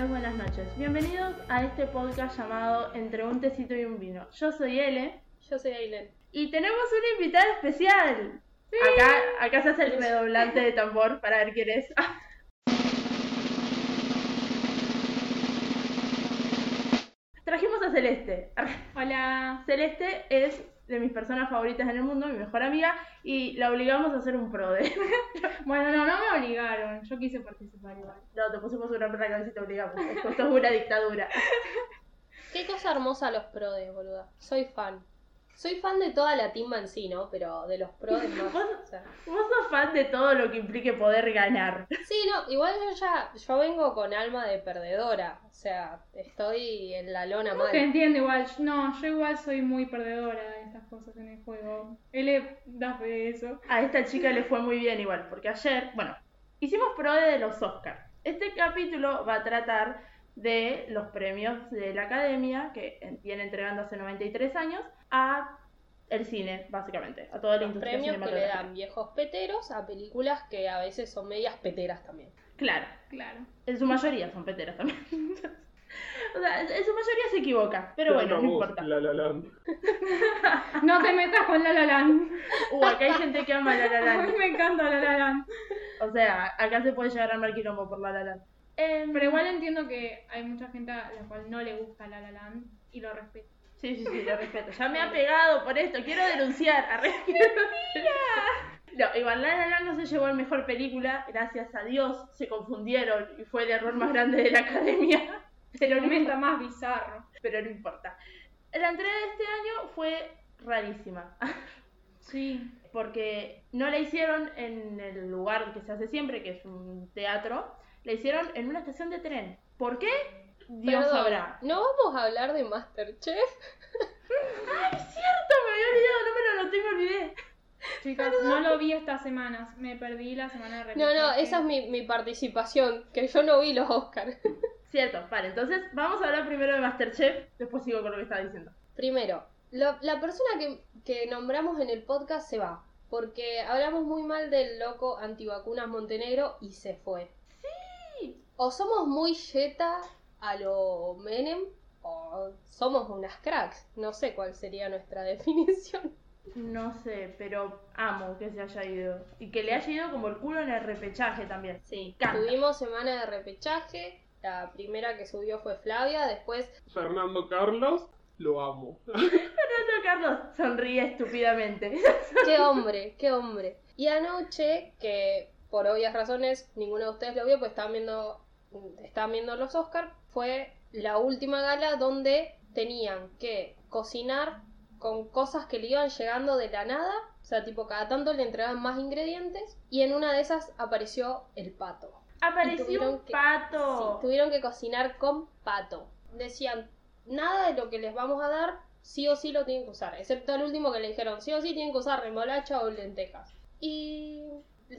tardes, buenas noches. Bienvenidos a este podcast llamado Entre un tecito y un vino. Yo soy Ele Yo soy Aileen. y tenemos una invitada especial. Acá, acá se hace el redoblante de tambor para ver quién es. Trajimos a Celeste. Hola. Celeste es de mis personas favoritas en el mundo, mi mejor amiga, y la obligamos a hacer un prode. Bueno, no, no me obligaron. Yo quise participar igual. No, te pusimos una cabeza y te obligamos. Esto, es una dictadura. Qué cosa hermosa los prodes, boluda. Soy fan. Soy fan de toda la timba en sí, ¿no? Pero de los prodes más. o sea. Vos sos fan de todo lo que implique poder ganar. Sí, no, igual yo ya, yo vengo con alma de perdedora. O sea, estoy en la lona Te mal. entiendo igual, no, yo igual soy muy perdedora de estas cosas en el juego. Él da fe de eso. A esta chica le fue muy bien igual, porque ayer, bueno, hicimos prode de los Oscars. Este capítulo va a tratar de los premios de la academia que en- viene entregando hace 93 años a el cine, básicamente, a toda la Los industria premios que le dan viejos peteros a películas que a veces son medias peteras también. Claro, Claro. en su mayoría son peteras también. o sea, en su mayoría se equivoca, pero bueno, no importa. La La Land. No te metas con La La Land. Uh, acá hay gente que ama La La A Land. mí me encanta La La Land. O sea, acá se puede llegar a armar quilombo por La La Land. Em, Pero igual entiendo que hay mucha gente a la cual no le gusta La La Land y lo respeto. Sí, sí, sí, lo respeto. Ya me ha pegado por esto, quiero denunciar. Arre- No, igual La La Land no se llevó el mejor película, gracias a Dios se confundieron y fue el error más grande de la academia. Pero El momento más bizarro. pero no importa. La entrega de este año fue rarísima, Sí. porque no la hicieron en el lugar que se hace siempre, que es un teatro, la hicieron en una estación de tren. ¿Por qué? Dios Perdón, sabrá. ¿no vamos a hablar de Masterchef? ¡Ay, es cierto! Me había olvidado, no me lo me olvidé. Chicas, no lo vi estas semanas. Me perdí la semana de No, no, esa es mi, mi participación, que yo no vi los Oscars. Cierto, vale, entonces vamos a hablar primero de Masterchef, después sigo con lo que estaba diciendo. Primero, lo- la persona que, que nombramos en el podcast se va, porque hablamos muy mal del loco antivacunas Montenegro y se fue. O somos muy yeta a lo Menem, o somos unas cracks. No sé cuál sería nuestra definición. No sé, pero amo que se haya ido. Y que le haya ido como el culo en el repechaje también. Sí, Canta. tuvimos semana de repechaje. La primera que subió fue Flavia, después Fernando Carlos, lo amo. Fernando Carlos sonríe estúpidamente. Qué hombre, qué hombre. Y anoche, que por obvias razones ninguno de ustedes lo vio, pues estaban viendo, estaban viendo los Oscars, fue la última gala donde tenían que cocinar con cosas que le iban llegando de la nada. O sea, tipo, cada tanto le entregaban más ingredientes. Y en una de esas apareció el pato. Apareció tuvieron un que- pato. Sí, tuvieron que cocinar con pato. Decían, nada de lo que les vamos a dar, sí o sí lo tienen que usar. Excepto el último que le dijeron, sí o sí tienen que usar remolacha o lentejas. Y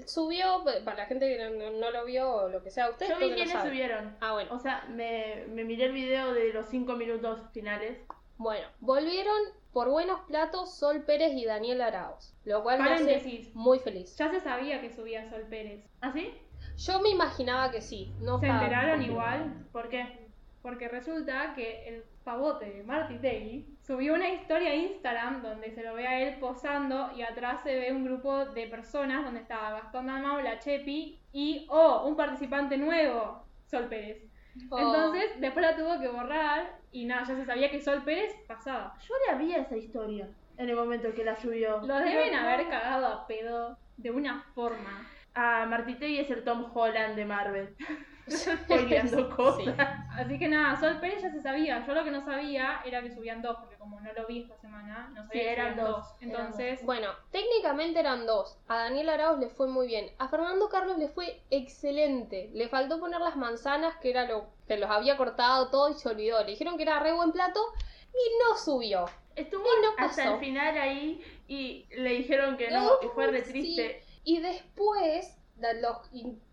subió, para la gente que no, no- lo vio o lo que sea, ustedes Yo vi quiénes subieron. Ah, bueno. O sea, me, me miré el video de los 5 minutos finales. Bueno, volvieron por buenos platos Sol Pérez y Daniel Arauz. Lo cual me hace muy feliz. Ya se sabía que subía Sol Pérez. ¿Ah, sí? Yo me imaginaba que sí. No ¿Se enteraron igual? ¿Por qué? Porque resulta que el pavote de Marty Tegui subió una historia a Instagram donde se lo ve a él posando y atrás se ve un grupo de personas donde estaba Gastón Dalmau, la Chepi y, oh, un participante nuevo, Sol Pérez. Oh. Entonces, después la tuvo que borrar y nada, ya se sabía que Sol Pérez pasaba. Yo le había esa historia en el momento que la subió. Lo deben haber cagado a pedo de una forma. Ah, Martitegui es el Tom Holland de Marvel. Spoileando cosas. Sí. Así que nada, Sol Pérez ya se sabía. Yo lo que no sabía era que subían dos, porque como no lo vi esta semana, no sabía Sí, que eran dos, eran Entonces, Bueno, técnicamente eran dos. A Daniel Arauz le fue muy bien. A Fernando Carlos le fue excelente. Le faltó poner las manzanas, que era lo que los había cortado todo y se olvidó. Le dijeron que era re buen plato y no subió. Estuvo Y no hasta pasó. el final ahí y le dijeron que no, y fue re Sí. triste. Y después, los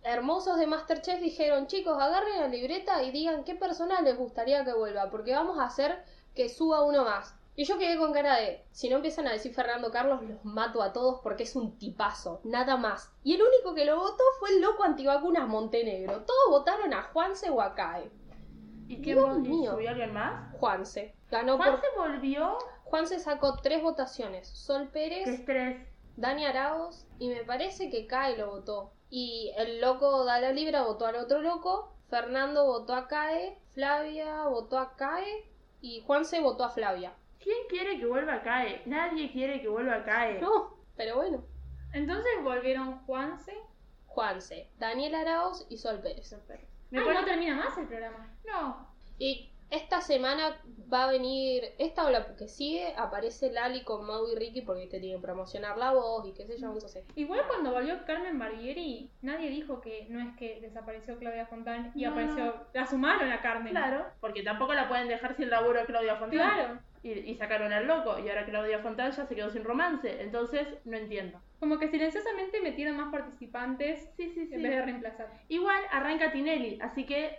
hermosos de Masterchef dijeron, chicos, agarren la libreta y digan qué persona les gustaría que vuelva, porque vamos a hacer que suba uno más. Y yo quedé con cara de, si no empiezan a decir Fernando Carlos, los mato a todos porque es un tipazo, nada más. Y el único que lo votó fue el loco antivacunas Montenegro. Todos votaron a Juanse o a Cae. ¿Y y mío. subió alguien más? Juanse. Ganó Juan por... se volvió. Juanse sacó tres votaciones. Sol Qué Pérez, estrés. Dani Arauz y me parece que Cae lo votó. Y el loco da la libra votó al otro loco. Fernando votó a Cae. Flavia votó a Cae. Y Juanse votó a Flavia. ¿Quién quiere que vuelva a CAE? Nadie quiere que vuelva a CAE. No, pero bueno. Entonces volvieron Juanse. Juanse, Daniel Arauz y Sol Pérez. Me Ay, pone- no termina más el programa. No. Y esta semana va a venir, esta o la que sigue, aparece Lali con Mau y Ricky porque te tienen que promocionar la voz y qué sé yo, entonces. Igual cuando volvió Carmen Barbieri, nadie dijo que no es que desapareció Claudia Fontán y No, apareció. no. La sumaron a Carmen. Claro, porque tampoco la pueden dejar sin laburo a Claudia Fontana. Claro. Y, y sacaron al loco, y ahora Claudia Fontana ya se quedó sin romance. Entonces, no entiendo. Como que silenciosamente metieron más participantes Sí, sí, sí. en vez de reemplazar. Igual arranca Tinelli, así que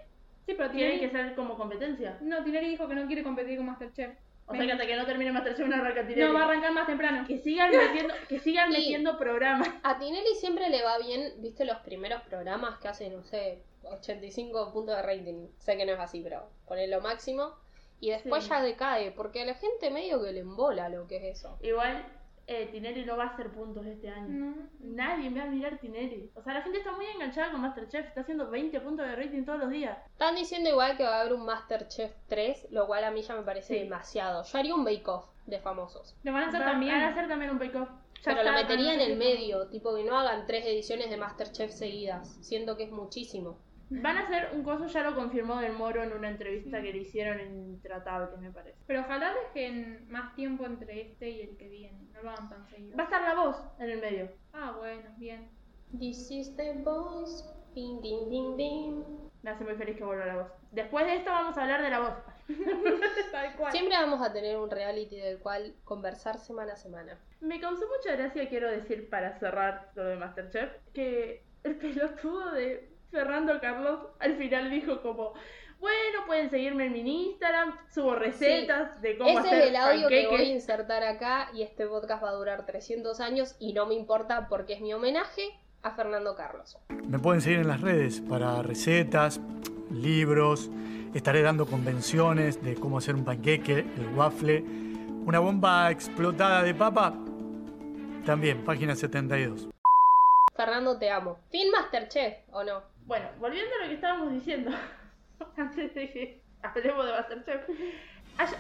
Sí, pero tiene que ser como competencia. no, Tinelli dijo que no quiere competir con Masterchef. O sea que hasta que no termine Masterchef no arranca Tinelli. No, va a arrancar más temprano. Que sigan metiendo, que sigan Y- metiendo programas. A Tinelli siempre le va bien, viste los primeros programas que hace, no sé, 85 puntos de rating. Sé que no es así, pero poner lo máximo. Y después Sí. ya decae, porque a la gente medio que le embola lo que es eso. Igual, eh, Tinelli no va a hacer puntos este año. No. Nadie me va a mirar Tinelli. O sea, la gente está muy enganchada con Masterchef. Está haciendo 20 puntos de rating todos los días. Están diciendo igual que va a haber un Masterchef 3, lo cual a mí ya me parece Sí. demasiado. Yo haría un bake-off de famosos. Lo van a hacer también. Van a hacer también un bake-off. Ya Pero lo metería en el medio, tipo que no hagan tres ediciones de Masterchef seguidas. Siento que es muchísimo. Van a hacer un coso, ya lo confirmó Del Moro en una entrevista que le hicieron en Intratable, me parece. Pero ojalá dejen más tiempo entre este y el que viene. No lo hagan tan seguido. Va a estar la voz en el medio. Ah, bueno, bien. This is the voice. Bing, bing, bing, bing. Me hace muy feliz que vuelva la voz. Después de esto vamos a hablar de la voz. Tal cual. Siempre vamos a tener un reality del cual conversar semana a semana. Me causó mucha gracia, quiero decir, para cerrar lo de Masterchef, que el pelotudo de Fernando Carlos al final dijo como, bueno, pueden seguirme en mi Instagram, subo recetas de cómo Ese hacer es el audio que voy a panqueques". insertar acá y este podcast va a durar 300 años y no me importa porque es mi homenaje a Fernando Carlos. Me pueden seguir en las redes para recetas, libros, estaré dando convenciones de cómo hacer un panqueque, el waffle, una bomba explotada de papa, también, página 72. Fernando, te amo. Fin Masterchef, ¿o no? Bueno, volviendo a lo que estábamos diciendo, antes de que hablemos de Masterchef.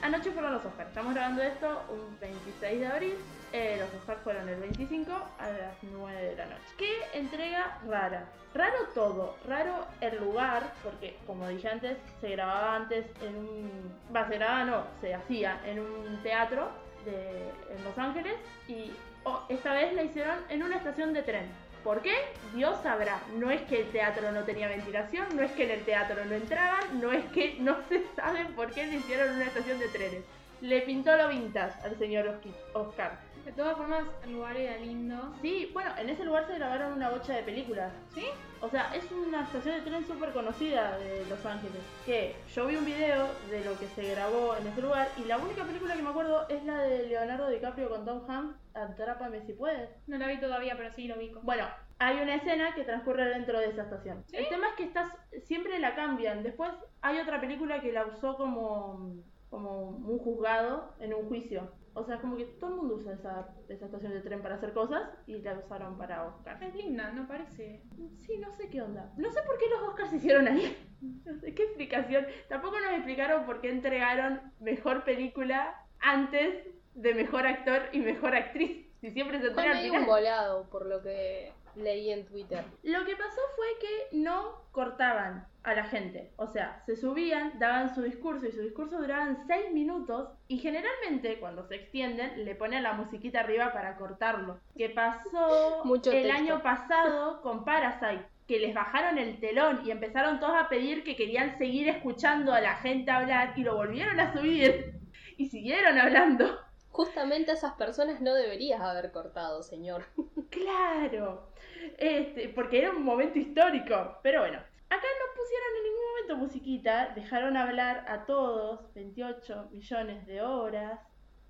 Anoche fueron los Oscars. Estamos grabando esto un 26 de abril. Eh, los Oscars fueron el 25 a las 9 de la noche. ¿Qué entrega rara? Raro todo. Raro el lugar, porque como dije antes, se grababa antes en un... Va, se grababa no, se hacía en un teatro de, en Los Ángeles y oh, esta vez la hicieron en una estación de tren. ¿Por qué? Dios sabrá. No es que el teatro no tenía ventilación, no es que en el teatro no entraban, no es que no se sabe por qué le hicieron una estación de trenes. Le pintó lo vintage al señor Oscar. De todas formas, el lugar era lindo. Sí, bueno, en ese lugar se grabaron una bocha de películas. ¿Sí? O sea, es una estación de tren súper conocida de Los Ángeles. Que yo vi un video de lo que se grabó en ese lugar y la única película que me acuerdo es la de Leonardo DiCaprio con Tom Hanks, Atrápame si puedes. No la vi todavía, pero sí lo vi. Bueno, hay una escena que transcurre dentro de esa estación. ¿Sí? El tema es que estás, siempre la cambian. Después hay otra película que la usó como, como un juzgado en un juicio. O sea, como que todo el mundo usa esa, esa estación de tren para hacer cosas y la usaron para Oscar. Es linda, no parece. Sí, no sé qué onda. No sé por qué los Oscars se hicieron ahí. No sé qué explicación. Tampoco nos explicaron por qué entregaron mejor película antes de mejor actor y mejor actriz. Si siempre se Fue entrega al medio un volado por lo que leí en Twitter. Lo que pasó fue que no cortaban a la gente. O sea, se subían, daban su discurso y su discurso duraban 6 minutos y generalmente cuando se extienden le ponen la musiquita arriba para cortarlo. Que pasó Mucho el texto. año pasado con Parasite. Que les bajaron el telón y empezaron todos a pedir que querían seguir escuchando a la gente hablar y lo volvieron a subir y siguieron hablando. Justamente a esas personas no deberías haber cortado, señor. Claro, este, porque era un momento histórico. Pero bueno, acá no pusieron en ningún momento musiquita, dejaron hablar a todos, 28 millones de horas,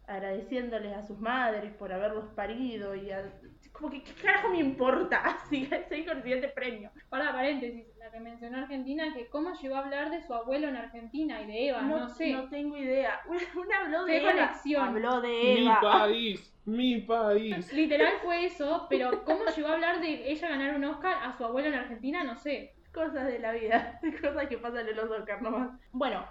agradeciéndoles a sus madres por haberlos parido y a- como que qué carajo me importa así seguir con el siguiente premio Para paréntesis, la que mencionó Argentina, que cómo llegó a hablar de su abuelo en Argentina y de Eva, no, sé. no tengo idea una, habló de Qué Eva conexión. habló de Mi Eva país, mi país. Literal fue eso, pero cómo llegó a hablar de ella ganar un Oscar a su abuelo en Argentina, no sé. Cosas de la vida cosas que pasan en los Oscars nomás. Bueno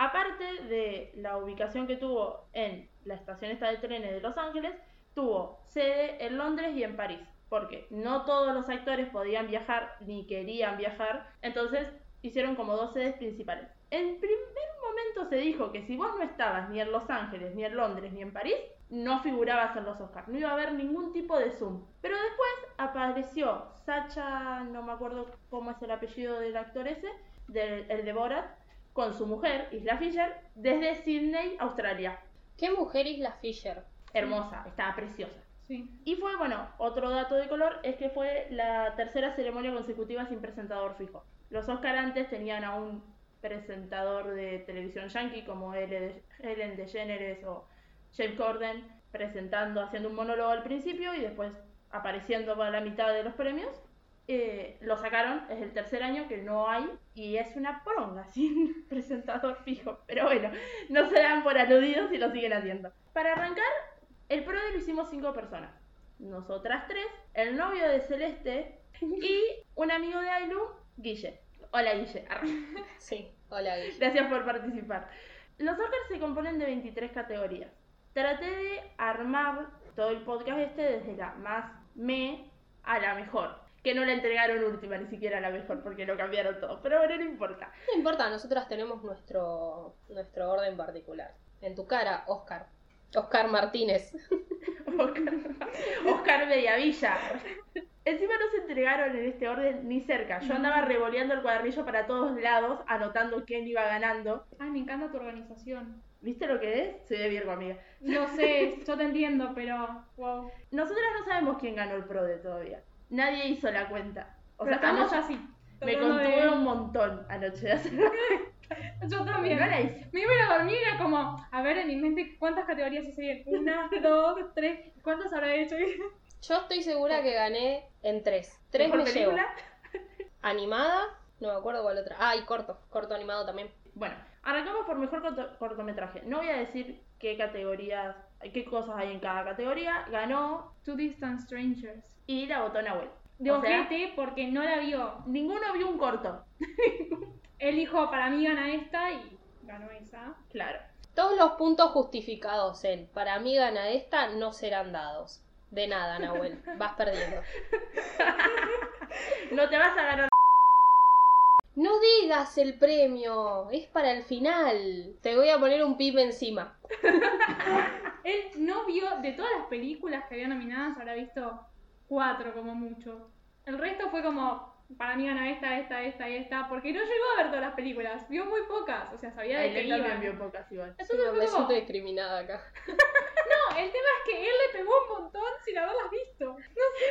aparte de la ubicación que tuvo en la estación esta de trenes de Los Ángeles tuvo sede en Londres y en París porque no todos los actores podían viajar ni querían viajar. Entonces hicieron como dos sedes principales en primer momento se dijo que si vos no estabas ni en Los Ángeles, ni en Londres, ni en París, no figurabas en los Oscars, no iba a haber ningún tipo de Zoom. Pero después apareció Sacha, no me acuerdo cómo es el apellido del actor ese, del, el de Borat, con su mujer, Isla Fisher, desde Sydney, Australia. ¿Qué mujer Isla Fisher? Hermosa, estaba preciosa. Sí. Y fue, bueno, otro dato de color es que fue la tercera ceremonia consecutiva sin presentador fijo. Los Oscar antes tenían a un presentador de televisión yankee como Ellen DeGeneres o James Corden presentando, haciendo un monólogo al principio y después apareciendo para la mitad de los premios. Eh, lo sacaron, es el tercer año que no hay y es una poronga sin presentador fijo. Pero bueno, no se dan por aludidos y lo siguen haciendo. Para arrancar, el PRODE lo hicimos cinco personas. Nosotras tres, el novio de Celeste y un amigo de Ailu, Guille. Hola Guille. Sí, hola Guille. Gracias por participar. Los Oscars se componen de 23 categorías. Traté de armar todo el podcast este desde la más me a la mejor. Que no la entregaron última, ni siquiera a la mejor, porque lo cambiaron todo. Pero bueno, no importa. No importa, nosotras tenemos nuestro, nuestro orden particular. En tu cara, Oscar. Oscar Martínez. Oscar, Oscar Bellavilla. Encima no se entregaron en este orden ni cerca. Yo andaba revoleando el cuadernillo para todos lados, anotando quién iba ganando. Ay, me encanta tu organización. ¿Viste lo que es? Soy de Virgo, amiga. No sé, yo te entiendo, pero wow. Nosotras no sabemos quién ganó el PRODE todavía. Nadie hizo la cuenta. O pero sea, estamos anoche así. me de- contuve un montón anoche de hacer Yo también. No la hice. Me iba a dormir y era como, a ver en mi mente cuántas categorías hice bien. Una, dos, tres. ¿Cuántas habrá hecho? Yo estoy segura que gané en tres. Tres ¿Mejor me llevo. película? Animada, no me acuerdo cuál otra. Ah, y corto. Corto animado también. Bueno, arrancamos por mejor corto- cortometraje. No voy a decir qué categorías, qué cosas hay en cada categoría. Ganó Two Distant Strangers. y la votó Nahuel. De ojete porque no la vio. ninguno vio un corto. Él dijo, para mí gana esta y ganó esa. Claro. Todos los puntos justificados en para mí gana esta no serán dados. De nada, Nahuel. Vas perdiendo. No te vas a ganar. No digas el premio. Es para el final. Te voy a poner un pip encima. Él no vio, de todas las películas que había nominadas, habrá visto cuatro como mucho. El resto fue como, para mí gana esta, esta, esta y esta, porque no llegó a ver todas las películas, vio muy pocas, o sea, sabía de qué también iban. vio pocas igual. Entonces Sí, fue me como, siento discriminada acá. no, el tema es que él le pegó un montón sin haberlas visto.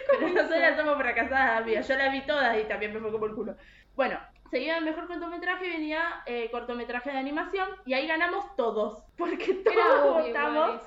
Pero nosotras somos fracasadas, amiga. Yo las vi todas y también me fue como el culo. Bueno, seguía el mejor cortometraje, venía eh, cortometraje de animación y ahí ganamos todos. Porque todos votamos.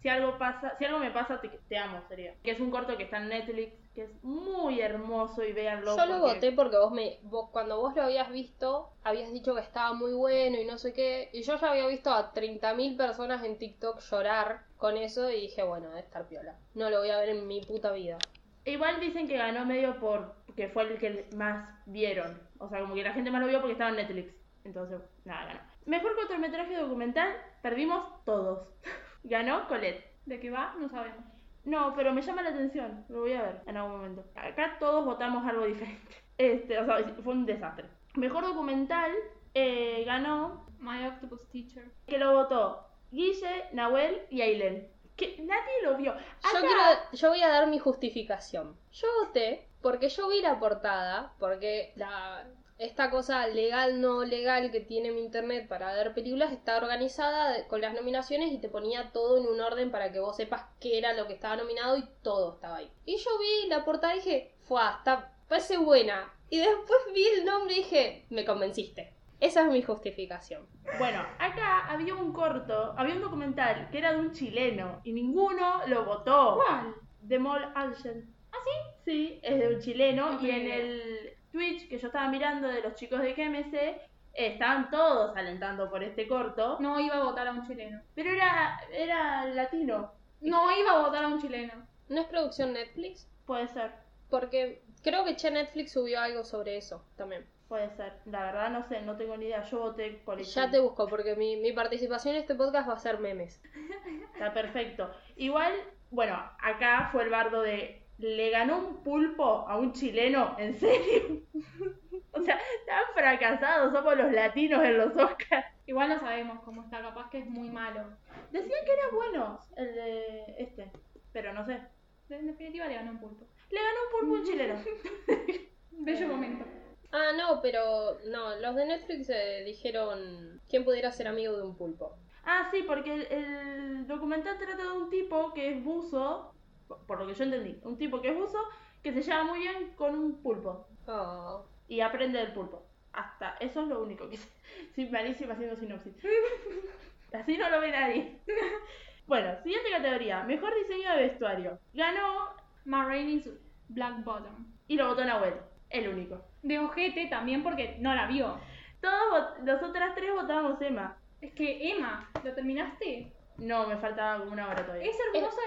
Si algo pasa, si algo me pasa, te, te amo, sería. Que es un corto que está en Netflix, que es muy hermoso y véanlo. Yo lo porque- voté porque vos me vos, cuando vos lo habías visto, habías dicho que estaba muy bueno y no sé qué. Y yo ya había visto a 30.000 personas en TikTok llorar con eso y dije, bueno, debe estar piola. No lo voy a ver en mi puta vida. Igual dicen que ganó medio por que fue el que más vieron. O sea, como que la gente más lo vio porque estaba en Netflix. Entonces, nada, ganó. Mejor cortometraje documental, perdimos todos. ganó Colette. ¿De qué va? No sabemos. No, pero me llama la atención. Lo voy a ver en algún momento. Acá todos votamos algo diferente. Este, o sea, fue un desastre. Mejor documental eh, ganó My Octopus Teacher. que lo votó Guille, Nahuel y Aileen. Que nadie lo vio. Yo, Acá- quiero, yo voy a dar mi justificación. Yo voté porque yo vi la portada, porque la, esta cosa legal, no legal que tiene mi internet para ver películas está organizada con las nominaciones y te ponía todo en un orden para que vos sepas qué era lo que estaba nominado y todo estaba ahí. Y yo vi la portada y dije, fue, está, parece buena. Y después vi el nombre y dije, me convenciste. Esa es mi justificación. Bueno, acá había un corto, había un documental que era de un chileno y ninguno lo votó. ¿Cuál? De Mol Algen. ¿Ah, sí? Sí, es de un chileno No y en el Twitch que yo estaba mirando de los chicos de eh, estaban todos alentando por este corto, No iba a votar a un chileno. pero era, era latino. No iba a votar a un chileno. ¿No es producción Netflix? Puede ser, Porque creo que Che Netflix subió algo sobre eso también. puede ser. La verdad no sé, no tengo ni idea. Yo voté por el Ya te busco, porque mi, mi participación en este podcast va a ser memes. Está perfecto. Igual, bueno, acá fue el bardo de. Le ganó un pulpo a un chileno, ¿en serio? o sea, tan fracasados somos los latinos en los Oscars. Igual no sabemos cómo está, capaz que es muy malo. Decían que era bueno el de este, pero no sé. En definitiva le ganó un pulpo. Le ganó un pulpo a un chileno. Bello momento. Ah, no, pero no, los de Netflix eh, dijeron quién pudiera ser amigo de un pulpo. Ah, sí, porque el, el documental trata de un tipo que es buzo, por- lo que yo entendí, un tipo que es buzo que se lleva muy bien con un pulpo. Oh. y aprende del pulpo. Hasta eso es lo único que sé. Soy malísima haciendo sinopsis. Así no lo ve nadie. Bueno, siguiente categoría. Mejor diseño de vestuario. Ganó Ma Rainey's Black Bottom. y lo votó Nahuel. El único. De ojete también porque no la vio. Todos, nosotras tres votamos Emma. Es que Emma, ¿lo terminaste? No, me faltaba como una hora todavía. Es hermosa.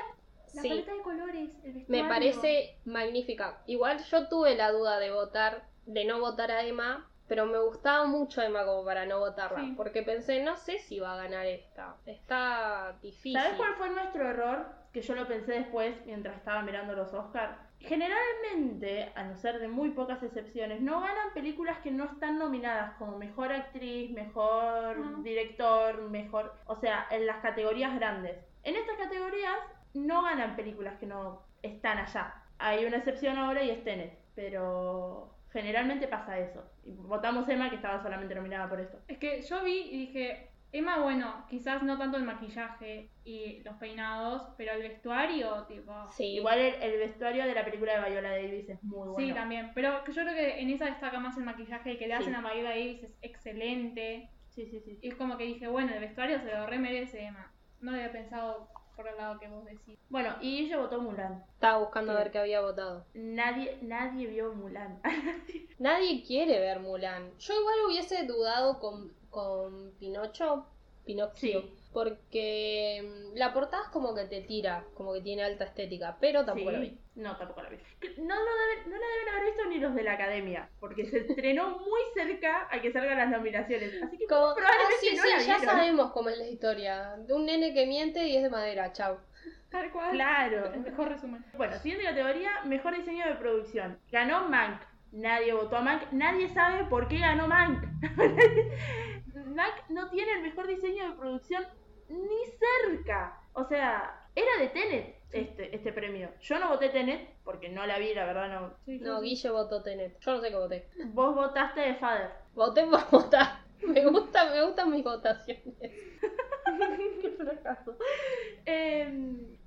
La sí. paleta de colores, el Me parece magnífica. Igual yo tuve la duda de votar, de no votar a Emma, pero me gustaba mucho Emma como para no votarla, Sí. porque pensé, no sé si va a ganar esta. Está difícil. ¿Sabes cuál fue nuestro error? Que yo lo pensé después mientras estaba mirando los Oscars. Generalmente, a no ser de muy pocas excepciones, no ganan películas que no están nominadas como mejor actriz, mejor director, mejor. O sea, en las categorías grandes. En estas categorías no ganan películas que no están allá. Hay una excepción ahora y es Tenet, pero generalmente pasa eso. Y votamos Emma que estaba solamente nominada por esto. Es que yo vi y dije, Emma, bueno, quizás no tanto el maquillaje y los peinados, pero el vestuario, tipo. Sí, Igual el, el vestuario de la película de Viola Davis es muy bueno. Sí, también. Pero que yo creo que en esa destaca más el maquillaje que le Sí. hacen a Viola Davis es excelente. Sí, sí, sí. Y es como que dije, bueno, el vestuario se lo remerece Emma. No había pensado por el lado que vos decís. Bueno, y ella votó Mulan. estaba buscando a ver qué había votado. Nadie, nadie vio Mulan. Nadie quiere ver Mulan. Yo igual hubiese dudado con, con Pinocho, Pinocchio, Sí. Porque mm, la portada es como que te tira, como que tiene alta estética, pero tampoco la vi. No, tampoco la vi. No, lo deben, no la deben haber visto ni los de la academia, porque se estrenó muy cerca a que salgan las nominaciones. Así que Como, ah, probablemente sí, no sí, la ya vieron. sabemos cómo es la historia. De un nene que miente y es de madera, chau. Tal cual. Claro. El mejor resumen. Bueno, siguiente categoría, mejor diseño de producción. Ganó Mank. Nadie votó a Mank. Nadie sabe por qué ganó Mank. Mank no tiene el mejor diseño de producción ni cerca. O sea, era de Tenet este, este premio. Yo no voté Tenet porque no la vi, la verdad no. Sí, No, sí. Guille votó Tenet. Yo no sé qué voté. Vos votaste de Father. Voté por votar. Me gusta, me gustan mis votaciones. Qué fracaso. Eh,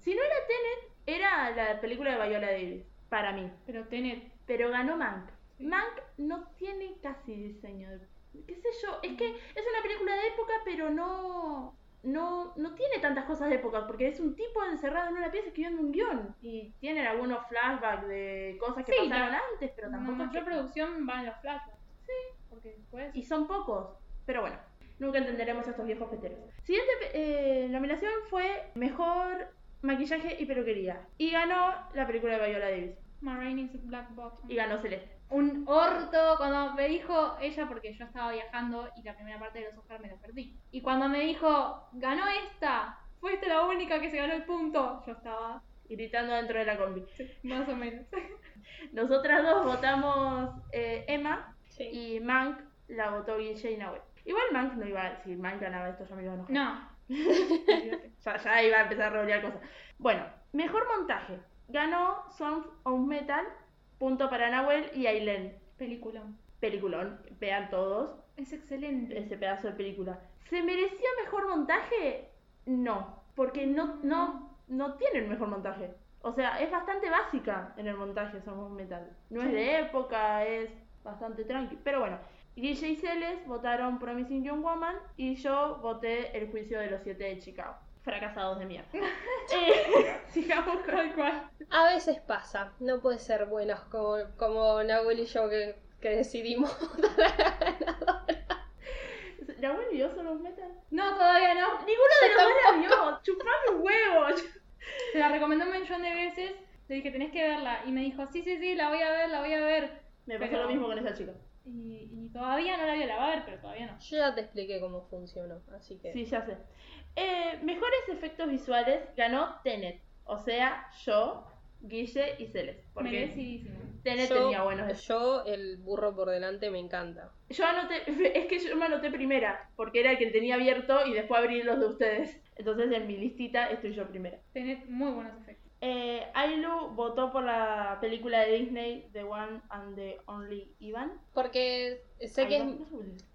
si no era Tenet, era la película de Viola Davis, para mí. Pero Tenet. Pero ganó Mank. Mank no tiene casi diseño de... ¿Qué sé yo? Es que es una película de época, pero no... No, no tiene tantas cosas de época, porque es un tipo encerrado en una pieza escribiendo un guion. Y tienen algunos flashbacks de cosas que Sí, pasaron antes, pero tampoco... es mayor que- producción va en los flashbacks. Sí. Porque después. Y son pocos. Pero bueno, nunca entenderemos a estos viejos peteros. Siguiente eh, nominación fue Mejor Maquillaje y Peluquería. Y ganó la película de Viola Davis. Ma Rainey's Black Bottom. Y ganó Celeste. Un orto cuando me dijo ella porque yo estaba viajando y la primera parte de los Oscars me la perdí. Y cuando me dijo, ganó esta, fuiste la única que se ganó el punto, yo estaba Gritando dentro de la combi. más o menos. Nosotras dos votamos eh, Emma Sí. y Mank la votó Guille y Nahuel. Igual Mank no iba a... Si Mank ganaba esto, yo me iba a enojar. No. Ya, ya iba a empezar a revolear cosas. Bueno, mejor montaje. Ganó Songs of Metal, punto para Nahuel y Aileen. Película. Peliculón, vean todos Es excelente. ese pedazo de película. ¿Se merecía mejor montaje? No, porque no, no, no tiene el mejor montaje. O sea, es bastante básica en el montaje of Metal. No es de época, es bastante tranqui. Pero bueno, Guille y Celes votaron Promising Young Woman y yo voté El Juicio de los Siete de Chicago. Fracasados de mierda. Eh, sigamos con Tal cual. A veces pasa, no puede ser buenos como, como Nahuel y yo que, que decidimos ¿La abuela vio solo un metal? No, todavía no. Ninguno de los dos la vio. Chupame un huevo. Se la recomendó un millón de veces. Le dije, tenés que verla. Y me dijo, sí, sí, sí, la voy a ver, la voy a ver. Me pasó Pero- lo mismo con esa chica. Y, y todavía no la va a ver, pero todavía no. Yo ya te expliqué cómo funcionó, así que... Sí, ya sé. Eh, mejores efectos visuales ganó Tenet. O sea, yo, Guille y Celes. Porque. Tenet yo, tenía buenos efectos. yo, el burro por delante, me encanta. Yo anoté, es que yo me anoté primera, porque era el que tenía abierto y después abrí los de ustedes. Entonces en mi listita estoy yo primera. Tenés muy buenos efectos. Eh, Ailu votó por la película de Disney, The One and the Only Ivan. Porque sé que es,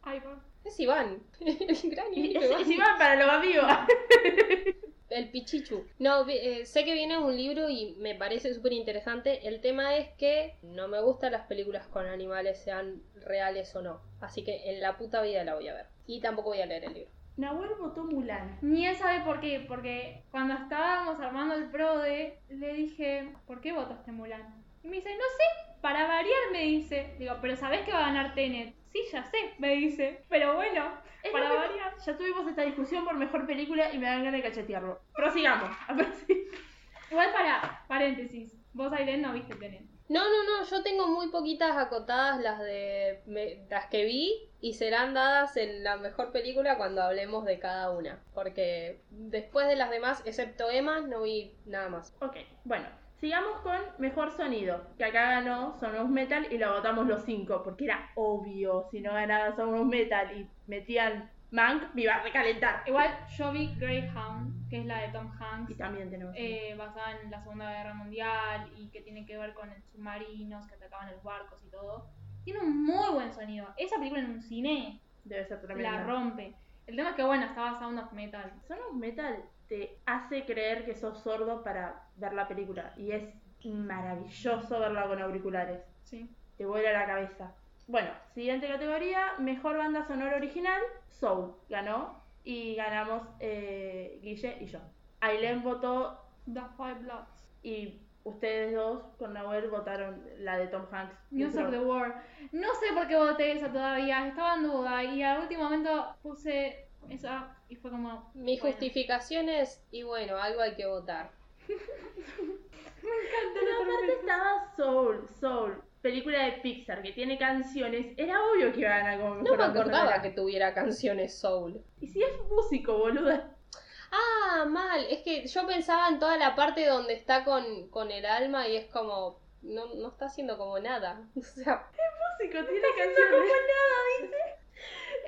Ivan, es Iván, el gran Es, Iván. es Iván para los amigos. El Pichichu. No, eh, sé que viene un libro y me parece súper interesante. El tema es que no me gustan las películas con animales, sean reales o no. Así que en la puta vida la voy a ver. Y tampoco voy a leer el libro. Nahuel votó Mulan. Ni él sabe por qué, porque cuando estábamos armando el PRODE, le dije, ¿por qué votaste Mulan? Y me dice, no sé, para variar me dice. Digo, pero ¿sabés que va a ganar Tenet? Sí, ya sé, me dice. Pero bueno, Es para que- variar. Ya tuvimos esta discusión por mejor película y me dan ganas de cachetearlo. Prosigamos. Igual para, paréntesis, vos Aileen no viste Tenet. No, no, no, yo tengo muy poquitas acotadas las de me- las que vi y serán dadas en la mejor película cuando hablemos de cada una. Porque después de las demás, excepto Emma, no vi nada más. ok, bueno. Sigamos con mejor sonido. Que acá ganó Son of Metal y lo votamos los cinco. Porque era obvio. Si no ganaba Son of Metal y metían Mank, me iba a recalentar. Igual yo vi Greyhound, que es la de Tom Hanks. Y también tenemos. eh, basada en la Segunda Guerra Mundial y que tiene que ver con el submarinos que atacaban los barcos y todo. Tiene un muy buen sonido. Esa película en un cine Debe ser tremendo. la rompe. El tema es que, bueno, estaba Sound of Metal. Son of Metal te hace creer que sos sordo para ver la película. Y es maravilloso verla con auriculares. Sí. Te vuela la cabeza. Bueno, siguiente categoría, mejor banda sonora original, Soul ganó y ganamos eh, Guille y yo. Aileen votó The Five Bloods. y ustedes dos con Nahuel votaron la de Tom Hanks. News of the War. No sé por qué voté esa todavía. Estaba en duda y al último momento puse esa y fue como. Mi bueno. justificación es, y bueno, algo hay que votar. Pero aparte estaba Soul, Soul, película de Pixar que tiene canciones. Era obvio que iba a como No me acordaba que tuviera canciones soul. Y si es músico, boluda. Ah, mal. Es que yo pensaba en toda la parte donde está con, con el alma y es como. No, no está haciendo como nada. O sea, músico, tiene canciones. como nada, dice.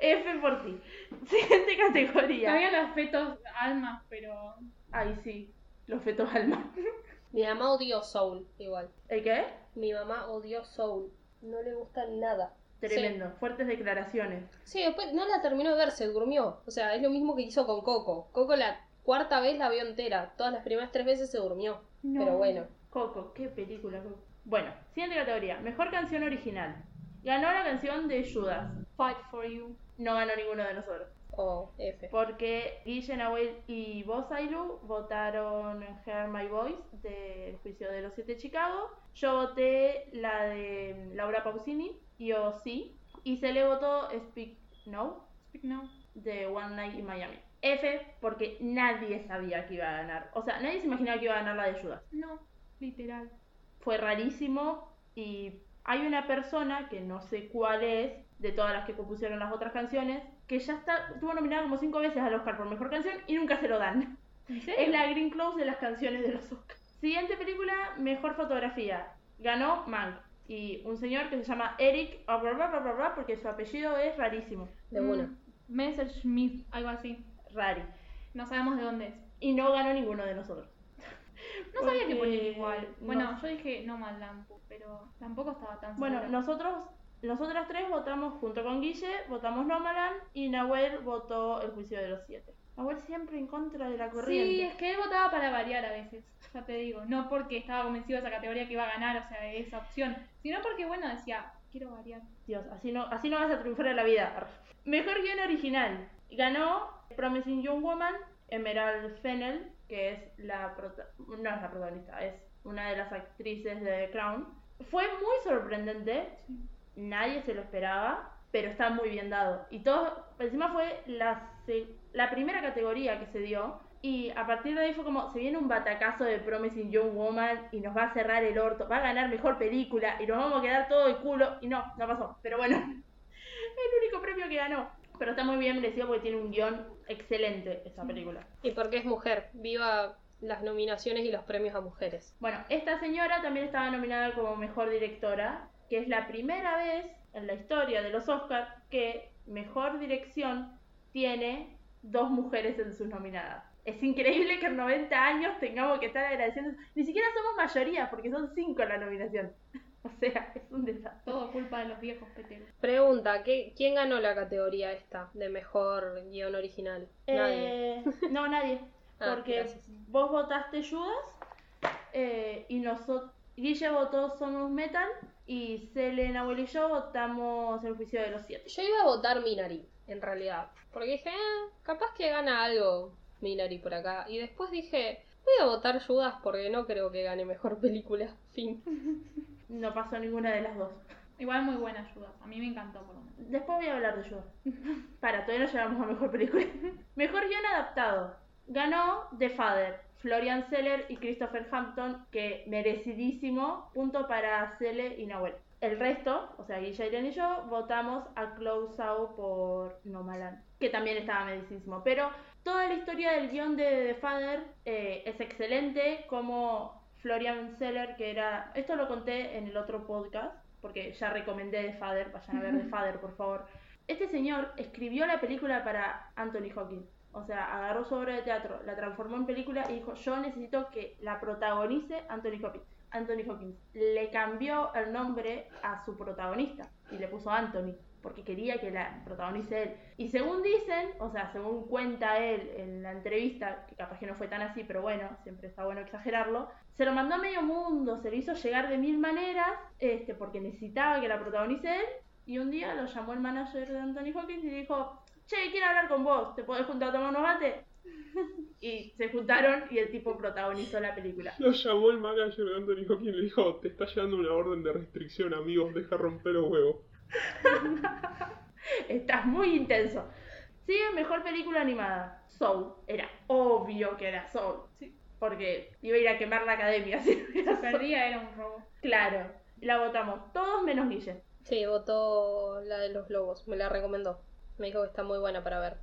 F por ti. Siguiente categoría. Había los fetos almas, pero. Ay, sí. Los fetos alma. mi mamá odió soul, igual. ¿El qué? Mi mamá odió soul. No le gusta nada. Tremendo. Fuertes declaraciones. Sí, después no la terminó de ver, se durmió. O sea, es lo mismo que hizo con Coco. Coco la cuarta vez la vio entera. Todas las primeras tres veces se durmió. No. Pero bueno. Coco, qué película, Coco. Bueno, siguiente categoría. Mejor canción original. Ganó la canción de Judas. Fight for you. No ganó ninguno de nosotros. O F. Porque Guille, Nahuel y vos, Ailu, votaron Hear My Voice del Juicio de los Siete de Chicago. Yo voté la de Laura Pausini, Yo sí. Y se le votó Speak No Speak now. de One Night in Miami. F, porque nadie sabía que iba a ganar. O sea, nadie se imaginaba que iba a ganar la de Judas. No, literal. Fue rarísimo y hay una persona que no sé cuál es, de todas las que compusieron las otras canciones, que ya está, estuvo nominada como cinco veces al Oscar por Mejor Canción y nunca se lo dan. Es la Green Close de las canciones de los Oscars. Siguiente película, Mejor Fotografía. Ganó Mank. Y un señor que se llama Eric, ah, porque su apellido es rarísimo. De. Mm, Messerschmitt, algo así. Rari. No sabemos de dónde es. Y no ganó ninguno de nosotros. No sabía que Porque ponía igual. no- Bueno, yo dije no mal Lampo, pero tampoco estaba tan Bueno, segura. nosotros, nosotras tres votamos junto con Guille, votamos Nomaland y Nahuel votó El Juicio de los Siete. Nahuel siempre en contra de la corriente. Sí, es que él votaba para variar a veces, ya te digo. No porque estaba convencido de esa categoría que iba a ganar, o sea, de esa opción. Sino porque, bueno, decía, quiero variar. Dios, así no, así no vas a triunfar en la vida. Mejor guion original. Ganó Promising Young Woman, Emerald Fennel, que es la prota- no es la protagonista, es una de las actrices de The Crown. Fue muy sorprendente, nadie se lo esperaba, pero está muy bien dado. Y todo, encima fue la, la primera categoría que se dio. Y a partir de ahí fue como, se viene un batacazo de Promising Young Woman y nos va a cerrar el orto, va a ganar mejor película y nos vamos a quedar todo el culo. Y no, no pasó. Pero bueno, el único premio que ganó. Pero está muy bien merecido porque tiene un guion excelente esa película. Y porque es mujer. Viva las nominaciones y los premios a mujeres. Bueno, esta señora también estaba nominada como mejor directora, que es la primera vez en la historia de los Oscars que mejor dirección tiene dos mujeres en sus nominadas. Es increíble que en 90 años tengamos que estar agradeciendo. Ni siquiera somos mayoría, porque son cinco en la nominación. O sea, es un desastre. Todo culpa de los viejos peteros. Pregunta, ¿qué, ¿quién ganó la categoría esta de mejor guion original? Nadie. Eh, no, nadie. Ah, Porque vos votaste Judas eh, y nosotros. Guille votó Son of Metal y Selena, Nahuel y yo votamos El juicio de los siete. Yo iba a votar Minari, en realidad. Porque dije, "Ah, capaz que gana algo Minari por acá. Y después dije, voy a votar Judas porque no creo que gane mejor película. Fin. No pasó ninguna de las dos. Igual muy buena ayuda. A mí me encantó por lo menos. Después voy a hablar de Judas. Para, todavía no llegamos a mejor película. mejor guion adaptado. Ganó The Father, Florian Seller y Christopher Hampton, que merecidísimo. Punto para Cele y Nahuel. El resto, o sea, Guilla, Irene y yo, votamos a Close Out por Nomaland, que también estaba merecidísimo. Pero toda la historia del guion de The Father eh, es excelente, como Florian Seller, que era... Esto lo conté en el otro podcast, porque ya recomendé The Father, vayan a ver The Father, por favor. Este señor escribió la película para Anthony Hawkins. O sea, agarró su obra de teatro, la transformó en película y dijo, yo necesito que la protagonice Anthony Hawkins. Anthony Hawkins le cambió el nombre a su protagonista y le puso Anthony porque quería que la protagonice él. Y según dicen, o sea, según cuenta él en la entrevista, que capaz que no fue tan así, pero bueno, siempre está bueno exagerarlo, se lo mandó a medio mundo, se lo hizo llegar de mil maneras, este, porque necesitaba que la protagonice él, y un día lo llamó el manager de Anthony Hawkins y dijo, che, quiero hablar con vos, ¿te podés juntar a tomar unos mates? y se juntaron y el tipo protagonizó la película. Lo llamó el manager de Anthony Hopkins y le dijo, te está llegando una orden de restricción, amigos, deja romper los huevos. Estás muy intenso. Sigue mejor película animada. Soul. Era obvio que era Soul. Sí. Porque iba a ir a quemar la academia. Si Soul. perdía era un robo. Claro. La votamos todos menos Guille. Sí, votó la de los lobos. Me la recomendó. Me dijo que está muy buena para ver.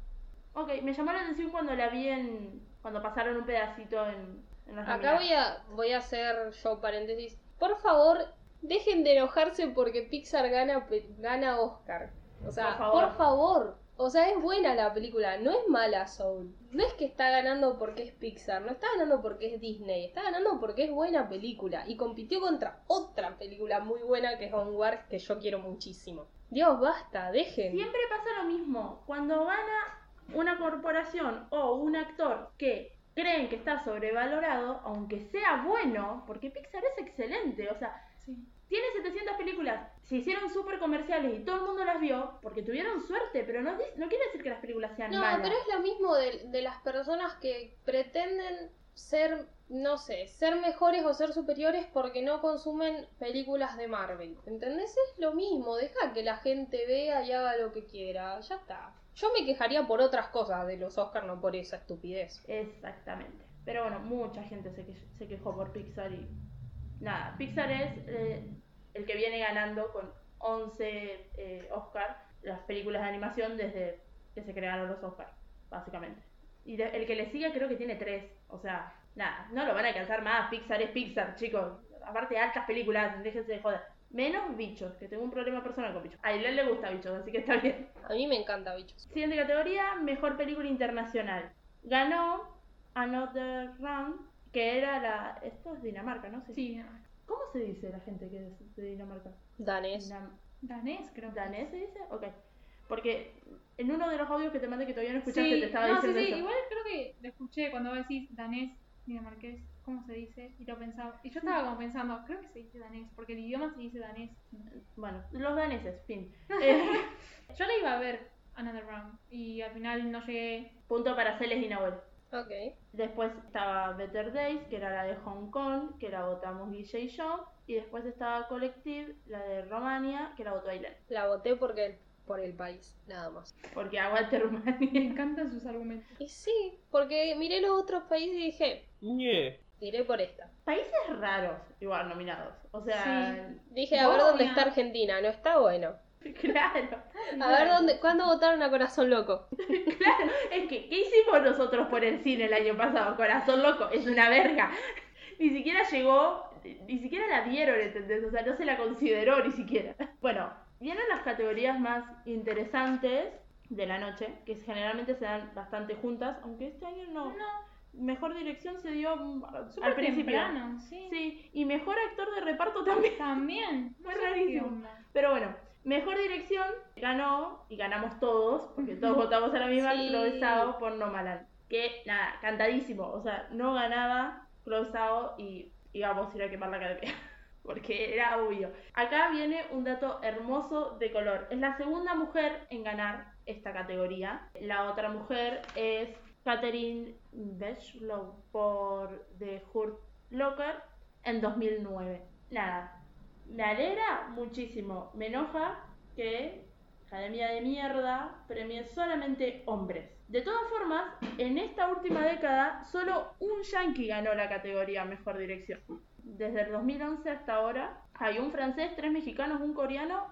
Ok, me llamó la atención cuando la vi en. cuando pasaron un pedacito en, en las Acá voy a, voy a hacer yo paréntesis. Por favor, dejen de enojarse porque Pixar gana, gana Oscar. O sea, Por favor. por favor. O sea, es buena la película, no es mala Soul. No es que está ganando porque es Pixar, no está ganando porque es Disney, está ganando porque es buena película. Y compitió contra otra película muy buena que es Onward, que yo quiero muchísimo. Dios, basta, dejen. Siempre pasa lo mismo. Cuando gana una corporación o un actor que creen que está sobrevalorado, aunque sea bueno, porque Pixar es excelente, o sea, Sí. tiene 700 películas, se hicieron súper comerciales y todo el mundo las vio porque tuvieron suerte, pero no, no quiere decir que las películas sean No, malas. pero es lo mismo de, de las personas que pretenden ser, no sé, ser mejores o ser superiores porque no consumen películas de Marvel. ¿Entendés? Es lo mismo, deja que la gente vea y haga lo que quiera, ya está. Yo me quejaría por otras cosas de los Oscars, no por esa estupidez. Exactamente. Pero bueno, mucha gente se, que- se quejó por Pixar y nada, Pixar es eh, el que viene ganando con 11 eh, Oscar las películas de animación desde que se crearon los Oscars, básicamente. Y de- el que le sigue creo que tiene 3, o sea, nada, no lo van a alcanzar más, Pixar es Pixar, chicos. Aparte de altas películas, déjense de joder. Menos bichos, que tengo un problema personal con bichos. A él le gusta bichos, así que está bien. A mí me encanta, bichos. Siguiente categoría, mejor película internacional. Ganó Another Round, que era la... Esto es Dinamarca, ¿no? sé Sí, ¿Cómo se dice la gente que es de Dinamarca? Danés. Dinam- danés creo que ¿Danés se dice? Ok. Porque en uno de los audios que te mandé que todavía no escuchaste Sí, te estaba no, sí, diciendo sí, eso. igual creo que lo escuché cuando vos decís danés, dinamarqués. ¿cómo se dice? Y lo pensaba. Y yo estaba como pensando, creo que se dice danés, porque el idioma se dice danés. Bueno, los daneses, fin. Eh, Yo la iba a ver Another Round y al final no llegué. punto para Celes y Nahuel. Ok. Después estaba Better Days, que era la de Hong Kong, que la votamos Guille y yo. Y después estaba Collective, la de Romania, que la votó Aileen. La voté porque por el país, nada más. Porque aguante Me Rumania. encantan sus argumentos. Y sí, porque miré los otros países y dije, Ñe. iré por esta. Países raros, igual nominados. O sea, Dije, a ver dónde está Argentina, no está bueno. claro. A ver dónde, ¿cuándo votaron a Corazón Loco? Claro, es que, ¿qué hicimos nosotros por el cine el año pasado? Corazón loco, es una verga. Ni siquiera llegó, ni siquiera la vieron, ¿entendés? O sea, no se la consideró ni siquiera. Bueno, vienen las categorías más interesantes de la noche, que generalmente se dan bastante juntas, aunque este año no. Mejor dirección se dio mm, Súper al principio. temprano, sí. Sí, y mejor actor de reparto también. También. Muy No rarísimo. Pero bueno, mejor dirección ganó, y ganamos todos, porque todos votamos a la misma, Sí. Chloe Zhao por Nomaland. Que nada, cantadísimo, o sea, no ganaba Chloe Zhao y íbamos a ir a quemar la academia. Porque era obvio. Acá viene un dato hermoso de color. Es la segunda mujer en ganar esta categoría. La otra mujer es Catherine Bechlow por The Hurt Locker en 2009. Nada, me alegra muchísimo. Me enoja que Academia de Mierda premie solamente hombres. De todas formas, en esta última década, solo un yankee ganó la categoría Mejor Dirección. Desde el 2011 hasta ahora, hay un francés, tres mexicanos, un coreano,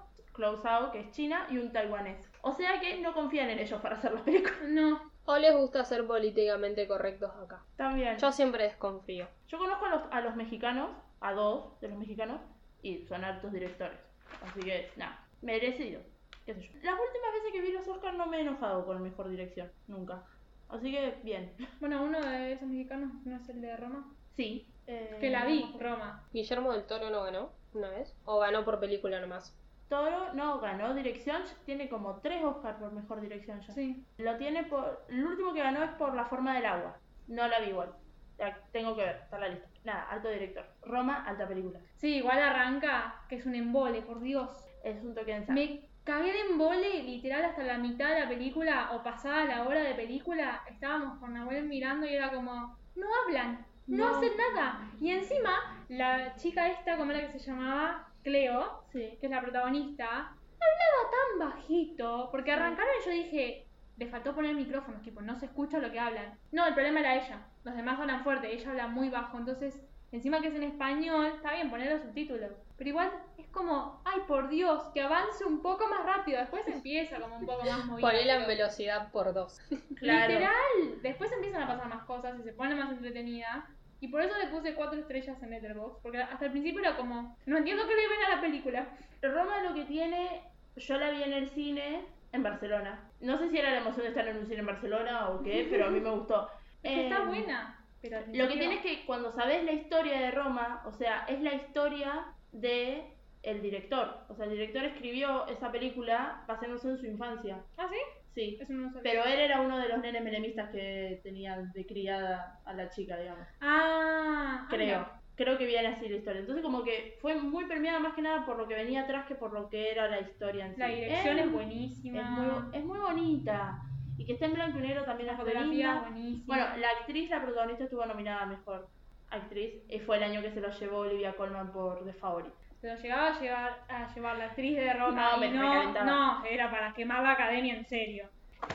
Zhao, que es china, y un taiwanés. O sea que no confían en ellos para hacer las películas. No. ¿O les gusta ser políticamente correctos acá? También. Yo siempre desconfío. Yo conozco a los, a los mexicanos, a dos de los mexicanos, y son altos directores. Así que, nada, merecido. ¿Qué sé yo? Las últimas veces que vi los Oscars no me he enojado con mejor dirección, nunca. Así que, bien. Bueno, uno de esos mexicanos no es el de Roma. Sí. eh, Que la vi, Roma. ¿Guillermo del Toro no ganó una vez? ¿O ganó por película nomás? Toro no ganó dirección, tiene como tres Oscars por mejor dirección ya. Sí. Lo tiene por. El último que ganó es por La forma del agua. No la vi igual. La tengo que ver, está la lista. Nada, alto director. Roma, alta película. Sí, igual arranca, que es un embole, por Dios. Es un toque de Me cagué de embole, literal, hasta la mitad de la película, o pasada la hora de película, estábamos con Nahuel mirando y era como, no hablan, no, No. hacen nada. Y encima, la chica esta, como era que se llamaba? Cleo, Sí. que es la protagonista, hablaba tan bajito, porque arrancaron y yo dije, le faltó poner micrófonos, tipo, no se escucha lo que hablan. No, el problema era ella, los demás hablan fuerte, ella habla muy bajo, entonces, encima que es en español, está bien poner los subtítulos, pero igual es como, ay, por Dios, que avance un poco más rápido, después empieza como un poco más movido. Ponela en velocidad por dos. Claro. Literal, después empiezan a pasar más cosas y se pone más entretenida. Y por eso le puse cuatro estrellas en Letterboxd, porque hasta el principio era como, no entiendo qué le ven a la película. Roma lo que tiene, yo la vi en el cine en Barcelona. No sé si era la emoción de estar en un cine en Barcelona o qué, pero a mí me gustó. Es que está Eh, buena. Pero Lo que tiene es que cuando sabes la historia de Roma, o sea, es la historia de el director. O sea, el director escribió esa película basándose en su infancia. ¿Ah, sí? Sí. Eso no lo sabía. Pero él era uno de los nenes menemistas que tenía de criada a la chica, digamos. Ah, Creo. anda. Creo que viene así la historia. Entonces como que fue muy premiada más que nada por lo que venía atrás que por lo que era la historia en sí. La dirección es, buenísima. Es muy, es muy bonita. Y que esté en blanco y negro también la fotografía es buenísima. Bueno, la actriz, la protagonista estuvo nominada a mejor actriz. Y fue el año que se lo llevó Olivia Colman por The Favorite. Pero llegaba a llevar, a llevar la actriz de Roma No, y me no, recalentaba. no, era para quemar la academia en serio.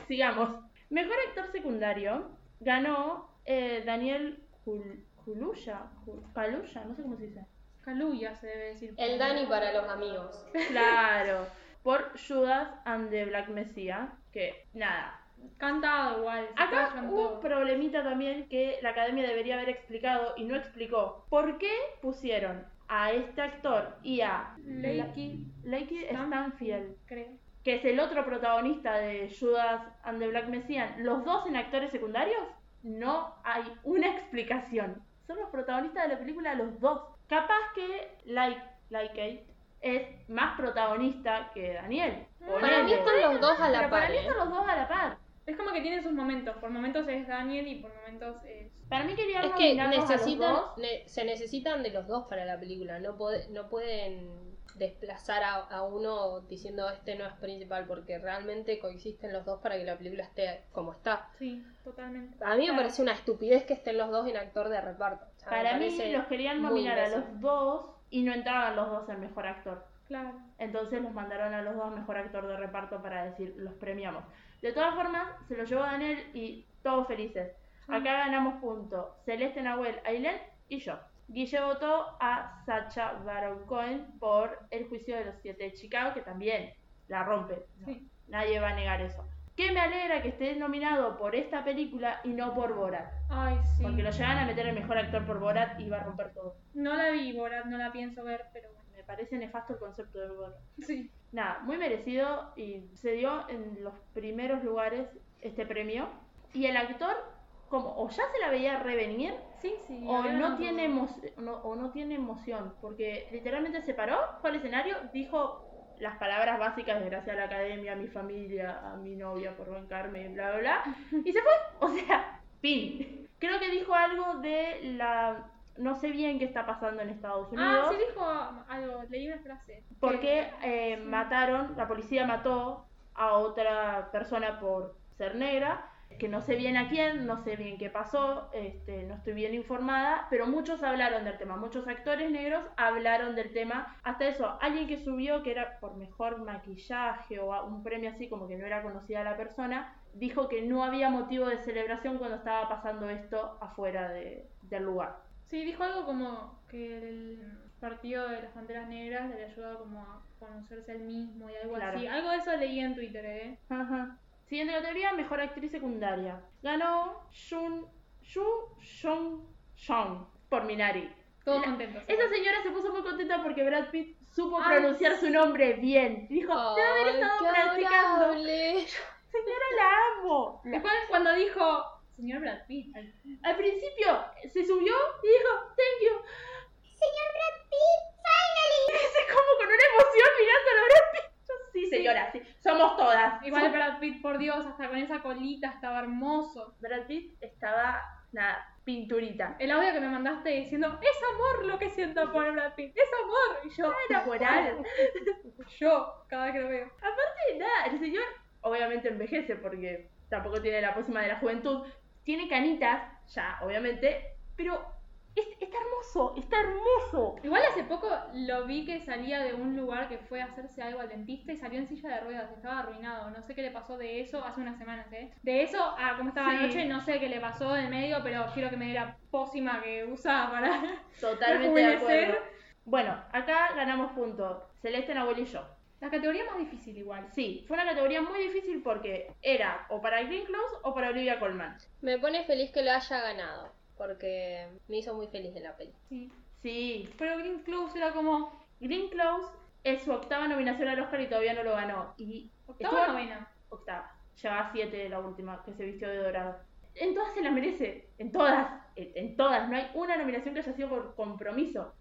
Sigamos. Mejor actor secundario ganó eh, Daniel. Jul- Kaluuya, no sé cómo se dice. Kaluuya se debe decir. El Dani para los amigos. Claro. Por Judas and the Black Messiah. Que, nada. Cantado igual. Acá hubo un problemita también que la academia debería haber explicado y no explicó. ¿Por qué pusieron a este actor y a Lakey, Lakey Stan- Stanfield, creo. que es el otro protagonista de Judas and the Black Messiah, los dos en actores secundarios? No hay una explicación. Son los protagonistas de la película los dos. Capaz que Like, Lakey es más protagonista que Daniel. Para mí están los dos a la par. para mí ¿eh? están los dos a la par. Es como que tiene sus momentos. Por momentos es Daniel y por momentos es. Para mí querían Es que nominarlos a los necesitan, dos. ne- se necesitan de los dos para la película. No, pode- no pueden desplazar a, a uno diciendo este no es principal porque realmente coexisten los dos para que la película esté como está. Sí, totalmente. A mí me parece una estupidez que estén los dos en actor de reparto. O sea, me Para mí los querían nominar a los dos y no entraban los dos en mejor actor. Claro. Entonces los mandaron a los dos mejor actor de reparto para decir, los premiamos. De todas formas, se lo llevó Daniel y todos felices. Acá ganamos punto. Celeste Nahuel, Ailén y yo. Guille votó a Sacha Baron Cohen por El juicio de los siete de Chicago, que también la rompe. No, Sí. Nadie va a negar eso. Que me alegra que esté nominado por esta película y no por Borat. Ay, sí. Porque lo llegan a meter el mejor actor por Borat y va a romper todo. No la vi, Borat, no la pienso ver, pero bueno. Me parece nefasto el concepto de Borat. Sí. Nada, muy merecido y se dio en los primeros lugares este premio. Y el actor, como o ya se la veía revenir, Sí, sí. o no tiene, emo- no, o no tiene emoción, porque literalmente se paró, fue al escenario, dijo las palabras básicas de gracias a la academia, a mi familia, a mi novia por bancarme, bla, bla, bla, y se fue. O sea, fin. Creo que dijo algo de la... No sé bien qué está pasando en Estados Unidos. Ah, sí dijo algo, leí una frase. Porque Que- eh, sí. mataron, la policía mató a otra persona por ser negra, que no sé bien a quién, no sé bien qué pasó, este, no estoy bien informada, pero muchos hablaron del tema, muchos actores negros hablaron del tema. Hasta eso, alguien que subió que era por mejor maquillaje o un premio así como que no era conocida la persona, dijo que no había motivo de celebración cuando estaba pasando esto afuera de- del lugar. Sí, dijo algo como que el partido de las Panteras Negras le ayudado como a conocerse al mismo y algo Claro. así. Algo de eso leí en Twitter, ¿eh? Ajá. Siguiente categoría, mejor actriz secundaria. Ganó Jun Yu Jong Jong por Minari. Todos contentos. Esa señora se puso muy contenta porque Brad Pitt supo Ay, pronunciar su nombre bien. Dijo, debe haber Ay, estado practicando. adorable. Señora, la amo. Después cuando dijo, señor Brad Pitt, al- Al principio se subió y dijo, thank you. Señor Brad Pitt, finally. Dice como con una emoción mirando a Brad Pitt. Yo, sí, señora, sí. Somos todas. igual Somos- Brad Pitt, por Dios, hasta con esa colita estaba hermoso. Brad Pitt estaba, nada, pinturita. El audio que me mandaste diciendo, es amor lo que siento por Brad Pitt, es amor. Y yo, Era moral. yo, cada vez que lo veo. Aparte, nada, el señor obviamente envejece porque tampoco tiene la pócima de la juventud. Tiene canitas, ya, obviamente, pero es- está hermoso, está hermoso. Igual hace poco lo vi que salía de un lugar que fue a hacerse algo al dentista y salió en silla de ruedas, estaba arruinado. No sé qué le pasó de eso hace unas semanas, ¿eh? De eso a cómo estaba Sí. anoche, no sé qué le pasó en medio, pero quiero que me dé la pócima que usa para. Totalmente de acuerdo. Bueno, acá ganamos puntos. Celeste, Nahuel y yo. La categoría más difícil, igual. Sí, fue una categoría muy difícil porque era o para Green Close o para Olivia Colman. Me pone feliz que lo haya ganado. Porque me hizo muy feliz en la peli. Sí. Sí, Pero Green Close era como. Green Close es su octava nominación al Oscar y todavía no lo ganó. Y Octava o estuvo- novena. octava. Lleva siete de la última, que se vistió de dorado. En todas se la merece. En todas. En, en todas. No hay una nominación que haya sido por compromiso.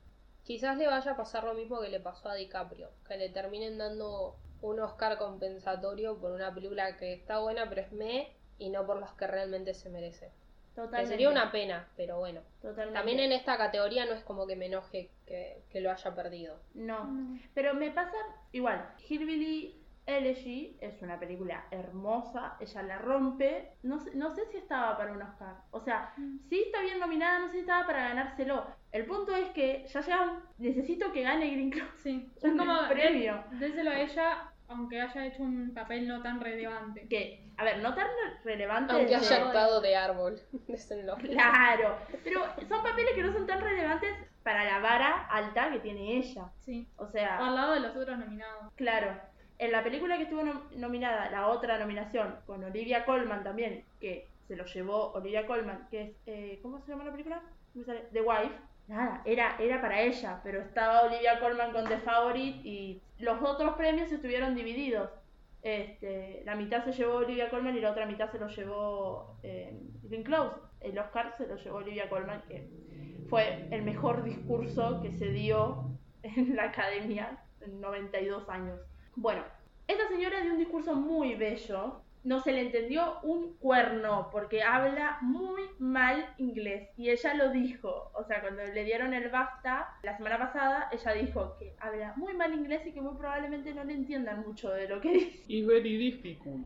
Quizás le vaya a pasar lo mismo que le pasó a DiCaprio. Que le terminen dando un Oscar compensatorio por una película que está buena pero es me y no por los que realmente se merece. Que Totalmente. sería una pena, pero bueno. Totalmente. También en esta categoría no es como que me enoje que, que lo haya perdido. No. No. Pero me pasa igual. Hillbilly Elegy es una película hermosa. Ella la rompe. No sé, no sé si estaba para un Oscar. O sea, sí está bien nominada, no sé si estaba para ganárselo. El punto es que ya ya necesito que gane Green Close. Sí. Es Un como. premio. Déselo a ella, aunque haya hecho un papel no tan relevante. Que, a ver, no tan relevante. Aunque haya actuado de árbol. Désenlo. Claro, pero son papeles que no son tan relevantes para la vara alta que tiene ella. Sí. O sea, Al lado de los otros nominados. claro, en la película que estuvo nom- nominada, la otra nominación, con Olivia Colman también, que se lo llevó Olivia Colman, que es, eh, ¿cómo se llama la película? The Wife. Nada, era, era para ella, pero estaba Olivia Colman con The Favorite y los otros premios estuvieron divididos. Este, la mitad se llevó Olivia Colman y la otra mitad se lo llevó eh, Glenn Close. El Oscar se lo llevó Olivia Colman, que fue el mejor discurso que se dio en la academia en 92 años. Bueno, esta señora dio un discurso muy bello, no se le entendió un cuerno porque habla muy mal inglés y ella lo dijo, o sea, cuando le dieron el BAFTA la semana pasada, ella dijo que habla muy mal inglés y que muy probablemente no le entiendan mucho de lo que dice. It's very difficult.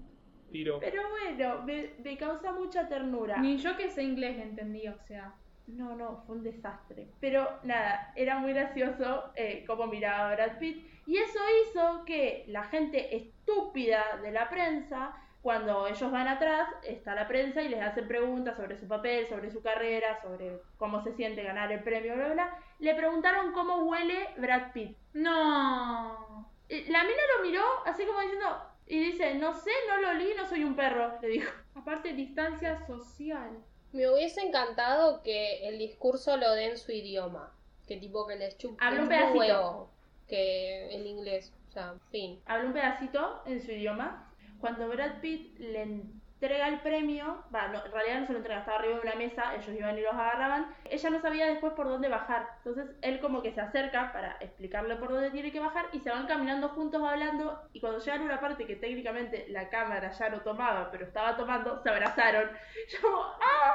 Tiro. Pero bueno, me, me causa mucha ternura. Ni yo que sé inglés le entendí, o sea. No, no, fue un desastre. Pero nada, era muy gracioso eh, cómo miraba a Brad Pitt. Y eso hizo que la gente estúpida de la prensa, cuando ellos van atrás, está la prensa y les hacen preguntas sobre su papel, sobre su carrera, sobre cómo se siente ganar el premio, bla, bla. Le preguntaron cómo huele Brad Pitt. No. La mina lo miró así como diciendo, y dice, no sé, no lo olí, no soy un perro, le dijo. Aparte, distancia social. Me hubiese encantado que el discurso lo dé en su idioma. Que tipo que les chupe Habla un un pedacito. huevo. Que el inglés. O sea, fin. habla un pedacito en su idioma. Cuando Brad Pitt le entrega el premio, va, no, en realidad no se lo entrega, estaba arriba de una mesa, ellos iban y los agarraban. Ella no sabía después por dónde bajar. Entonces él como que se acerca para explicarle por dónde tiene que bajar y se van caminando juntos hablando y cuando llegan a una parte que técnicamente la cámara ya no tomaba, pero estaba tomando, se abrazaron. Yo ¡ah!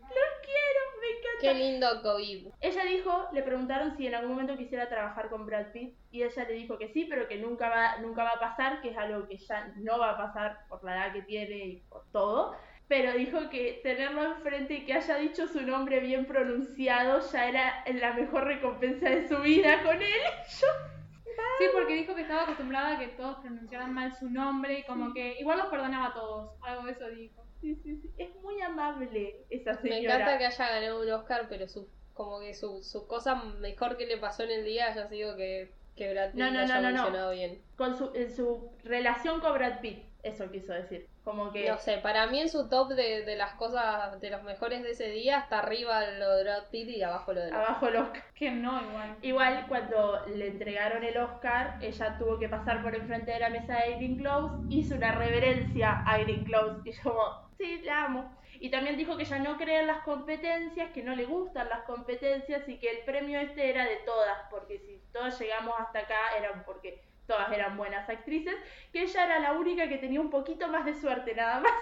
¡Los quiero! ¡Me encanta! Qué lindo COVID. Ella dijo, le preguntaron si en algún momento quisiera trabajar con Brad Pitt y ella le dijo que sí, pero que nunca va, nunca va a pasar, que es algo que ya no va a pasar por la edad que tiene y por todo. Pero dijo que tenerlo enfrente y que haya dicho su nombre bien pronunciado ya era la mejor recompensa de su vida con él. Yo, Sí, porque dijo que estaba acostumbrada a que todos pronunciaran mal su nombre y como que igual los perdonaba a todos. Algo de eso dijo. Sí, sí, sí, es muy amable esa Me señora. encanta que haya ganado un Oscar, pero su, como que su, su cosa mejor que le pasó en el día haya sido que, que Brad Pitt No, no, haya no, no, no. mencionado bien. Con su, en su relación con Brad Pitt, eso quiso decir. Como que... No sé, para mí en su top de, de las cosas, de los mejores de ese día, está arriba lo de Brad Pitt y abajo lo de Brad Abajo el Oscar. Que no, igual. Igual cuando le entregaron el Oscar, ella tuvo que pasar por enfrente de la mesa de Green Close, hizo una reverencia a Green Close y yo como, sí, la amo. Y también dijo que ella no cree en las competencias, que no le gustan las competencias y que el premio este era de todas, porque si todas llegamos hasta acá eran porque todas eran buenas actrices, que ella era la única que tenía un poquito más de suerte nada más.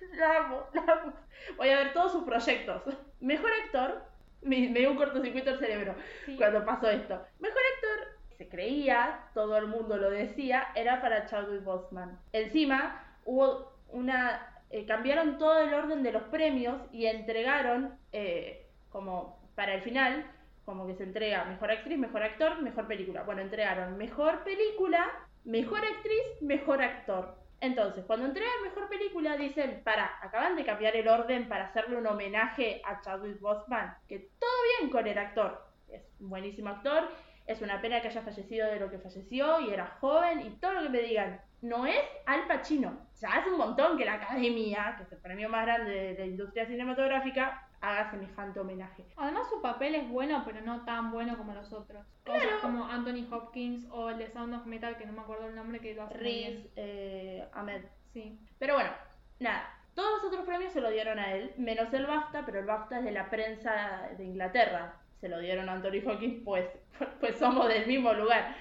la amo, la amo. Voy a ver todos sus proyectos. Mejor actor, me, me dio un cortocircuito el cerebro Sí. cuando pasó esto. Mejor actor, se creía, todo el mundo lo decía, era para Chadwick Boseman. Encima, hubo una... eh, cambiaron todo el orden de los premios y entregaron, eh, como para el final, como que se entrega mejor actriz, mejor actor, mejor película. Bueno, entregaron mejor película, mejor actriz, mejor actor. Entonces, cuando entregan mejor película, dicen, para, acaban de cambiar el orden para hacerle un homenaje a Chadwick Boseman, que todo bien con el actor, es un buenísimo actor, es una pena que haya fallecido de lo que falleció y era joven y todo lo que me digan. No es Al Pacino. Ya hace un montón que la Academia, que es el premio más grande de la industria cinematográfica, haga semejante homenaje. Además su papel es bueno, pero no tan bueno como los otros. Cosas como Anthony Hopkins o el de Sound of Metal, que no me acuerdo el nombre, que lo hace Riz eh, Ahmed. Sí. Pero bueno, nada. Todos los otros premios se lo dieron a él, menos el BAFTA, pero el BAFTA es de la prensa de Inglaterra. Se lo dieron a Anthony Hopkins, pues, pues somos del mismo lugar.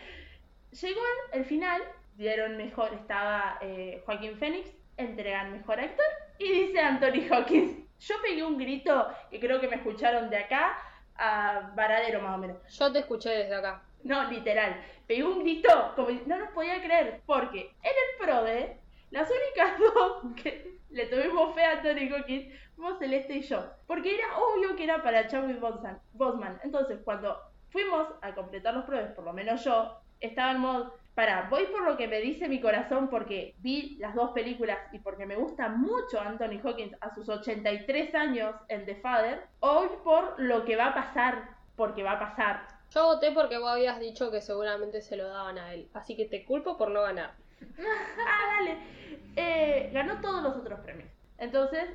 Llegó el final, dieron mejor, estaba eh, Joaquín Phoenix, entregan mejor actor, y dice Anthony Hopkins. Yo pegué un grito que creo que me escucharon de acá a Varadero más o menos. Yo te escuché desde acá. No, literal. Pegué un grito, como no nos podía creer, porque en el PRODE, las únicas dos que le tuvimos fe a Tony Hawkins fuimos Celeste y yo. Porque era obvio que era para Chadwick. Boseman. Entonces, cuando fuimos a completar los PRODES, por lo menos yo, estaba en modo, para, voy por lo que me dice mi corazón porque vi las dos películas y porque me gusta mucho Anthony Hawkins a sus 83 años en The Father, o voy por lo que va a pasar, porque va a pasar. Yo voté porque vos habías dicho que seguramente se lo daban a él. Así que te culpo por no ganar. Ah, dale. Eh, ganó todos los otros premios. Entonces,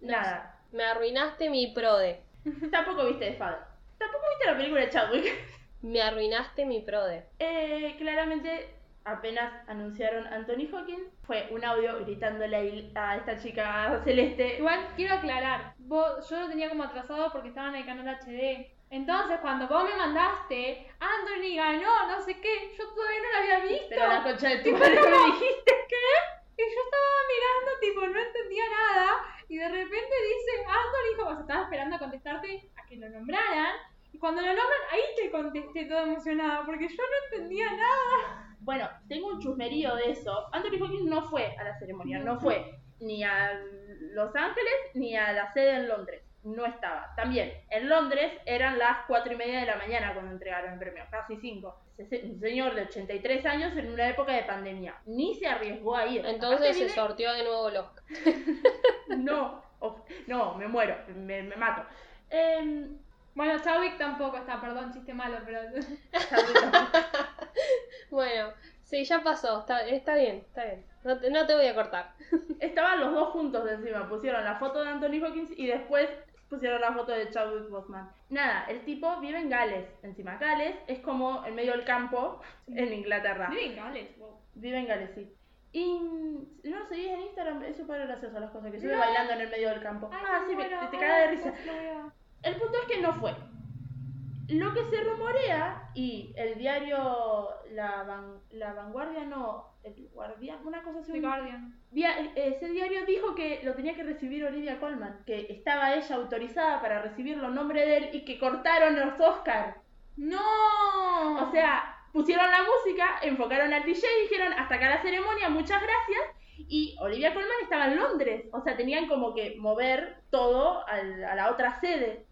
nada. Me arruinaste mi prode. Tampoco viste The Father. Tampoco viste la película de Chadwick. Me arruinaste mi prode. Eh, claramente, apenas anunciaron Anthony Hawkins, fue un audio gritándole a a esta chica celeste. Igual quiero aclarar, vos, yo lo tenía como atrasado porque estaba en el canal HD. Entonces, cuando vos me mandaste, Anthony ganó, no sé qué, yo todavía no lo había visto. Pero la concha de tu madre me dijiste. Y yo estaba mirando tipo, no entendía nada. Y de repente dice, Anthony Hopkins, estaba esperando a contestarte a que lo nombraran. Y cuando lo nombran, ahí te contesté toda emocionada, porque yo no entendía nada. Bueno, tengo un chusmerío de eso. Anthony Hopkins no fue a la ceremonia, no fue ni a Los Ángeles ni a la sede en Londres. No estaba. También, en Londres eran las cuatro y media de la mañana cuando entregaron el premio, casi cinco. Ese- Un señor de 83 años en una época de pandemia. Ni se arriesgó a ir. Entonces Aparte se vive- sorteó de nuevo Oscar. No, no, me muero, me, me mato. Em, Bueno, Chadwick tampoco está, perdón, chiste malo, pero. Bueno, sí, ya pasó. Está, está bien, está bien. No te, no te voy a cortar. Estaban los dos juntos encima. Pusieron la foto de Anthony Hopkins y después pusieron la foto de Chadwick Boseman. Nada, el tipo vive en Gales. Encima, Gales es como en medio del campo en Inglaterra. Vive en Gales, wow. Vive en Gales, sí. Y no lo seguís en Instagram, es súper gracioso las cosas que sube No. bailando en el medio del campo. Ay, ah, sí, bueno, te, te caga de risa. El punto es que no fue. Lo que se rumorea, y el diario La, Van- la Vanguardia, no, el Guardián, una cosa así. Guardian. Dia- ese diario dijo que lo tenía que recibir Olivia Colman, que estaba ella autorizada para recibirlo en nombre de él y que cortaron los Oscars. ¡No! O sea, pusieron la música, enfocaron al DJ y dijeron hasta acá la ceremonia, muchas gracias. Y Olivia Colman estaba en Londres, o sea, tenían como que mover todo al- a la otra sede.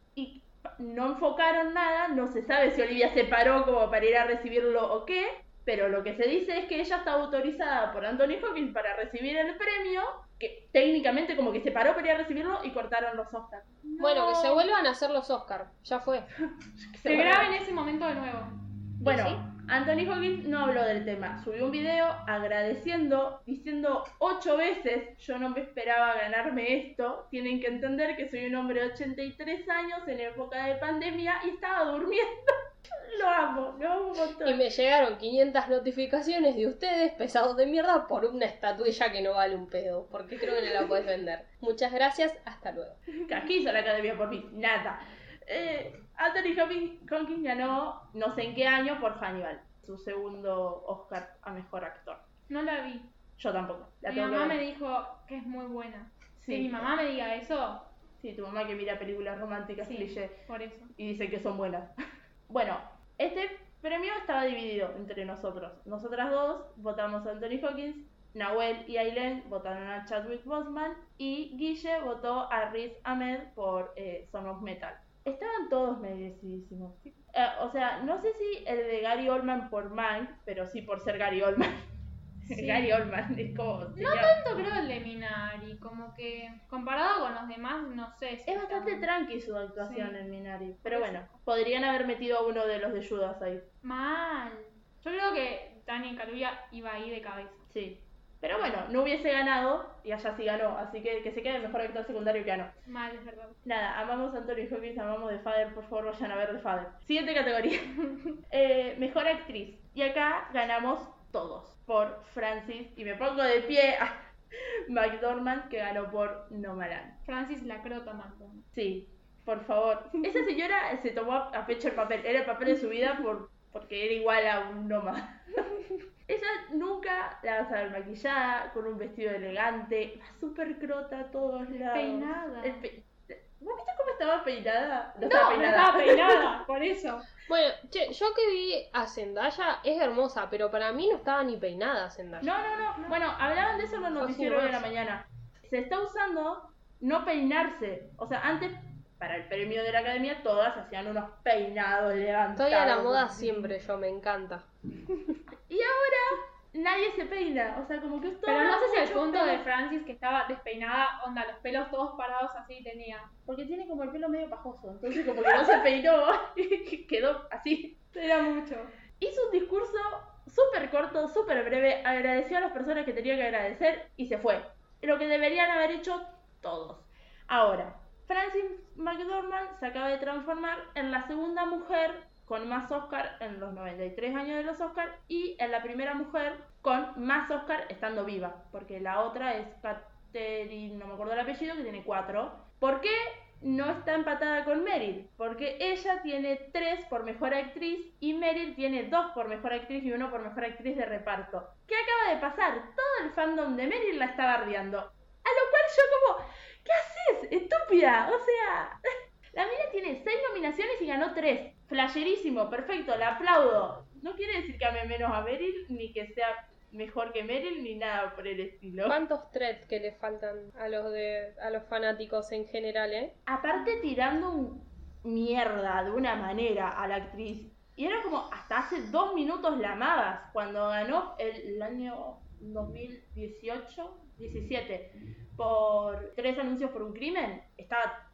No enfocaron nada, no se sabe si Olivia se paró como para ir a recibirlo o qué, pero lo que se dice es que ella estaba autorizada por Anthony Hopkins para recibir el premio, que técnicamente como que se paró para ir a recibirlo y cortaron los Oscars. Bueno, que se vuelvan a hacer los Oscar. Ya fue. Se graben ese momento de nuevo. Bueno, ¿Sí? Anthony Hopkins no habló del tema. Subió un video agradeciendo, diciendo ocho veces, yo no me esperaba ganarme esto. Tienen que entender que soy un hombre de 83 años en época de pandemia y estaba durmiendo. Lo amo, lo amo un montón. Y me llegaron 500 notificaciones de ustedes, pesados de mierda, por una estatuilla que no vale un pedo. Porque creo que no la puedes vender. Muchas gracias, hasta luego. ¿Qué hizo la academia por mí? Nada. Eh, Anthony Hopkins ganó no sé en qué año por Hannibal, su segundo Oscar a mejor actor. No la vi. Yo tampoco. La mi tengo que mamá ver. me dijo que es muy buena. Sí. Que mi mamá me diga eso, Sí, tu mamá que mira películas románticas sí, cliché por eso. y dice que son buenas. bueno, este premio estaba dividido entre nosotros. Nosotras dos votamos a Anthony Hawkins, Nahuel y Aileen votaron a Chadwick Boseman y Guille votó a Riz Ahmed por eh, Son of Metal. Estaban todos merecidísimos. Eh, o sea, no sé si el de Gary Oldman por Mank, pero sí por ser Gary Oldman. Sí. Gary Oldman es como... No tanto creo el de Minari, como que comparado con los demás, no sé. si Es bastante tranqui su actuación Sí. en Minari. Pero bueno, podrían haber metido a uno de los de Judas ahí. Mal. Yo creo que Daniel Kaluuya iba ahí de cabeza. Sí. Pero bueno, no hubiese ganado y allá sí ganó. Así que que se quede el mejor actor secundario que ganó. Mal, es verdad. Nada, amamos a Anthony Hopkins, amamos The Father. Por favor, vayan a ver The Father. Siguiente categoría. Eh, mejor actriz. Y acá ganamos todos. Por Francis. Y me pongo de pie a McDormand, que ganó por Nomadland. Francis la crota McDonald. Sí, por favor. Esa señora se tomó a a pecho el papel. Era el papel de su vida por, porque era igual a un nómada. Ella nunca la vas a ver maquillada, con un vestido elegante, va súper crota a todos lados. Peinada. El pe- ¿Vos viste cómo estaba peinada? No, no estaba peinada, por eso. Bueno, che, yo que vi a Zendaya es hermosa, pero para mí no estaba ni peinada Zendaya. No, no, no. Bueno, hablaban de eso en los noticieros de la mañana. Se está usando no peinarse. O sea, antes, para el premio de la academia, todas hacían unos peinados levantados. Estoy a la moda siempre, yo me encanta. Y ahora nadie se peina. O sea, como que es todo Pero no sé si el punto de. Francis que estaba despeinada, onda, los pelos todos parados así tenía. Porque tiene como el pelo medio pajoso. Entonces, como que no se peinó y quedó así. Era mucho. Hizo un discurso súper corto, súper breve. Agradeció a las personas que tenía que agradecer y se fue. Lo que deberían haber hecho todos. Ahora, Francis McDormand se acaba de transformar en la segunda mujer con más Oscar en los 93 años de los Oscar y en la primera mujer con más Oscar estando viva, porque la otra es Catherine, no me acuerdo el apellido, que tiene cuatro. ¿Por qué no está empatada con Meryl? Porque ella tiene tres por mejor actriz y Meryl tiene dos por mejor actriz y uno por mejor actriz de reparto. ¿Qué acaba de pasar? Todo el fandom de Meryl la está bardeando. A yo como, ¿qué haces? Estúpida. O sea, la mina tiene seis nominaciones y ganó tres. Flasherísimo, perfecto, la aplaudo. No quiere decir que ame menos a Meryl, ni que sea mejor que Meryl, ni nada por el estilo. ¿Cuántos threads que le faltan a los de a los fanáticos en general, eh? Aparte tirando un mierda de una manera a la actriz. Y era como, hasta hace dos minutos la amabas. Cuando ganó el, el año 2018, 17, por tres anuncios por un crimen,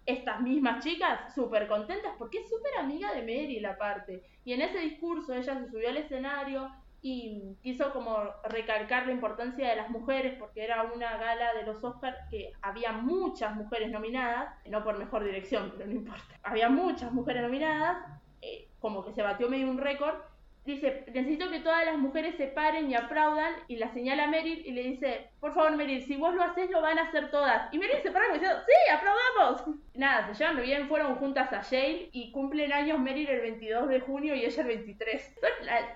estas mismas chicas súper contentas porque es súper amiga de Meryl aparte. Y en ese discurso ella se subió al escenario y quiso como recalcar la importancia de las mujeres porque era una gala de los Oscars que había muchas mujeres nominadas, no por mejor dirección, pero no importa. Había muchas mujeres nominadas, eh, como que se batió medio un récord. Dice, necesito que todas las mujeres se paren y aplaudan y la señala Meryl y le dice, por favor Meryl, si vos lo haces lo van a hacer todas. Y Meryl se para diciendo, sí, aplaudamos. Nada, se llevan bien, fueron juntas a Yale y cumplen años Meryl el 22 de junio y ella el 23.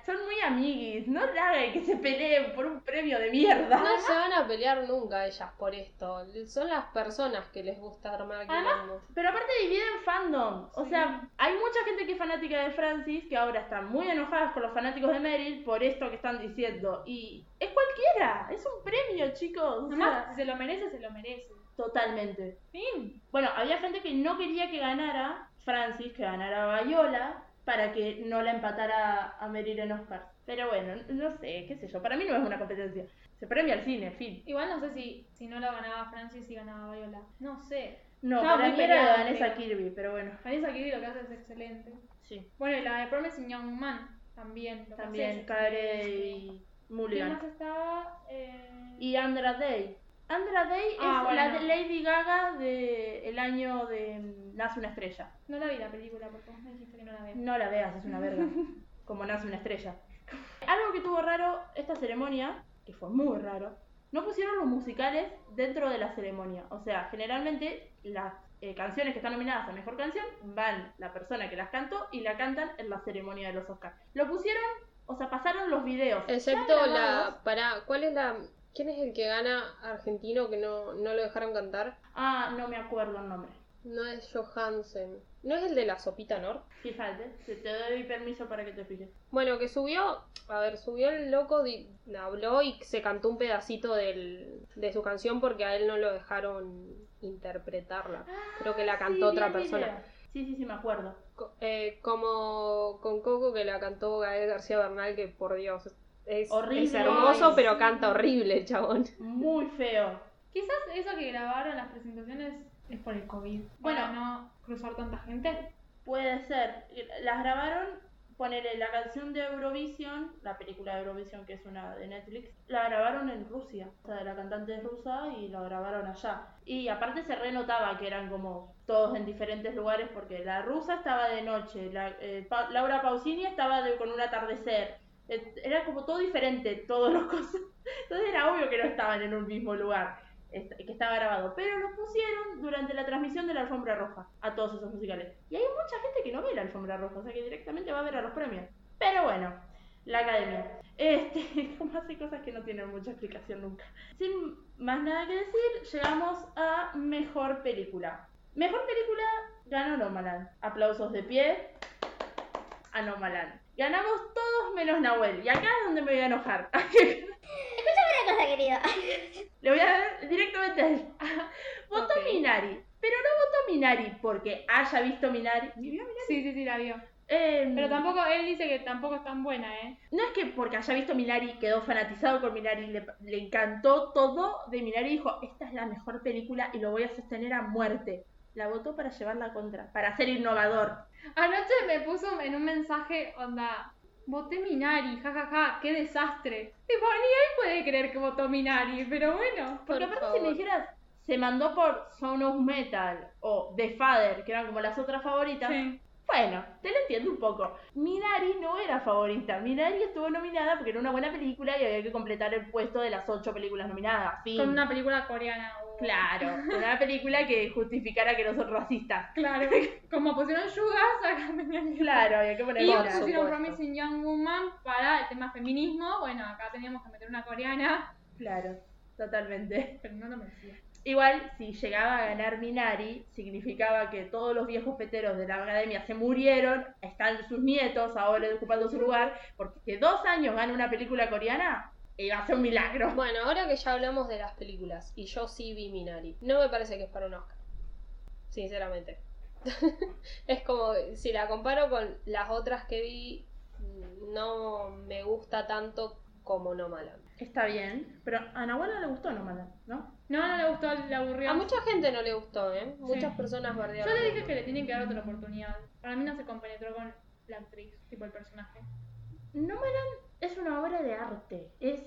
Son, muy amiguis, no hagan que se peleen por un premio de mierda. No se van a pelear nunca ellas por esto. Son las personas que les gusta armar Además. Pero aparte dividen fandom. O sea, hay mucha gente que es fanática de Francis que ahora están muy enojadas con los fanáticos de Meryl por esto que están diciendo. Y es cualquiera, es un premio, chicos. O sea, Nomás, si se lo merece, se lo merece. totalmente. Fin. Bueno, había gente que no quería que ganara Francis, que ganara Viola, para que no la empatara a Meryl en Oscar. Pero bueno, no sé, qué sé yo. Para mí no es una competencia. Se premia al cine, fin. Igual no sé si, si no la ganaba Francis y ganaba Viola. No sé. No, Estaba para mí era Vanessa Kirby, pero bueno, Vanessa Kirby lo que hace es excelente. sí. Bueno, y la de Promising Young Man también. Lo También es Y ¿Quién Mulligan. más estaba? Eh... Y Andra Day. Andra Day Ah, es la bueno. de Lady Gaga de el año de mm, Nace una estrella. No la vi la película porque vos me dijiste que no la veo. No la veas, es una verga. Como Nace una estrella. Algo que tuvo raro esta ceremonia, que fue muy raro, no pusieron los musicales dentro de la ceremonia. O sea, generalmente las eh, canciones que están nominadas a Mejor Canción van la persona que las cantó y la cantan en la ceremonia de los Oscars. Lo pusieron, o sea, pasaron los videos. Excepto la. Para, ¿Cuál es la. ¿Quién es el que gana argentino que no, no lo dejaron cantar? Ah, no me acuerdo el nombre. No es Johansen. ¿No es el de la sopita Nor? Fíjate, te, te doy permiso para que te fijes. Bueno, que subió. A ver, subió el loco, di- habló y se cantó un pedacito del, de su canción porque a él no lo dejaron interpretarla. Creo que la cantó Ah, Sí, otra persona. Sí, sí, sí, me acuerdo. Co- eh, como con Coco que la cantó Gael García Bernal, que por Dios es, Horrible. es hermoso, Ay, pero sí. canta horrible el chabón. Muy feo. Quizás eso que grabaron las presentaciones es por el COVID. Bueno. Para no cruzar tanta gente. Puede ser. Las grabaron, ponele la canción de Eurovision, la película de Eurovision que es una de Netflix, la grabaron en Rusia. O sea, la cantante es rusa y la grabaron allá. Y aparte se renotaba que eran como todos en diferentes lugares porque la rusa estaba de noche, la, eh, Pa- Laura Pausini estaba de- con un atardecer. Eh, Era como todo diferente, todos los cosas. Entonces era obvio que no estaban en un mismo lugar, que estaba grabado. Pero lo pusieron durante la transmisión de la alfombra roja a todos esos musicales. Y hay mucha gente que no ve la alfombra roja, o sea que directamente va a ver a los premios. Pero bueno, la academia. Este, como hace cosas que no tienen mucha explicación nunca. Sin más nada que decir, llegamos a mejor película. Mejor película ganó Nomaland. Aplausos de pie a Nomaland. Ganamos todos menos Nahuel. Y acá es donde me voy a enojar. Cosa, querido. Le voy a dar directamente a él. Votó. Minari. Pero no votó Minari porque haya visto Minari. ¿Vio Minari? Sí, sí, sí, la vio. Eh, Pero tampoco, él dice que tampoco es tan buena, ¿eh? No es que porque haya visto Minari quedó fanatizado con Minari, le, le encantó todo de Minari y dijo, esta es la mejor película y lo voy a sostener a muerte. La votó para llevarla contra, para ser innovador. Anoche me puso en un mensaje, onda, voté Minari, jajaja, qué desastre. Tipo, ni él puede creer que votó Minari, pero bueno. Porque Por aparte si me favor. dijeras, se mandó por Sound of Metal o The Father, que eran como las otras favoritas, Sí. bueno, te lo entiendo un poco. Minari no era favorita, Minari estuvo nominada porque era una buena película y había que completar el puesto de las ocho películas nominadas. Fin. Con una película coreana. Claro, una película que justificara que no son racistas. Claro. Como pusieron Yugas, acá tenían. Claro, había que poner Y Por pusieron supuesto. Promising Young Woman para el tema feminismo. Bueno, acá teníamos que meter una coreana, Claro, totalmente. pero no lo merecía. Igual, si llegaba a ganar Minari, significaba que todos los viejos peteros de la academia se murieron, están sus nietos ahora ocupando su lugar, porque que dos años gane una película coreana, iba a ser un milagro. Bueno, ahora que ya hablamos de las películas, y yo sí vi Minari, no me parece que es para un Oscar. Sinceramente. es como, si la comparo con las otras que vi, no me gusta tanto como Nomaland. Está bien, pero a Nahuel no le gustó nomás, ¿no? No, no le gustó, le aburrió. A mucha gente no le gustó, ¿eh? Muchas personas Yo bardearon. le dije que le tienen que dar otra oportunidad. Para mí no se compenetró con la actriz, tipo el personaje. Nomaland es una obra de arte. Es,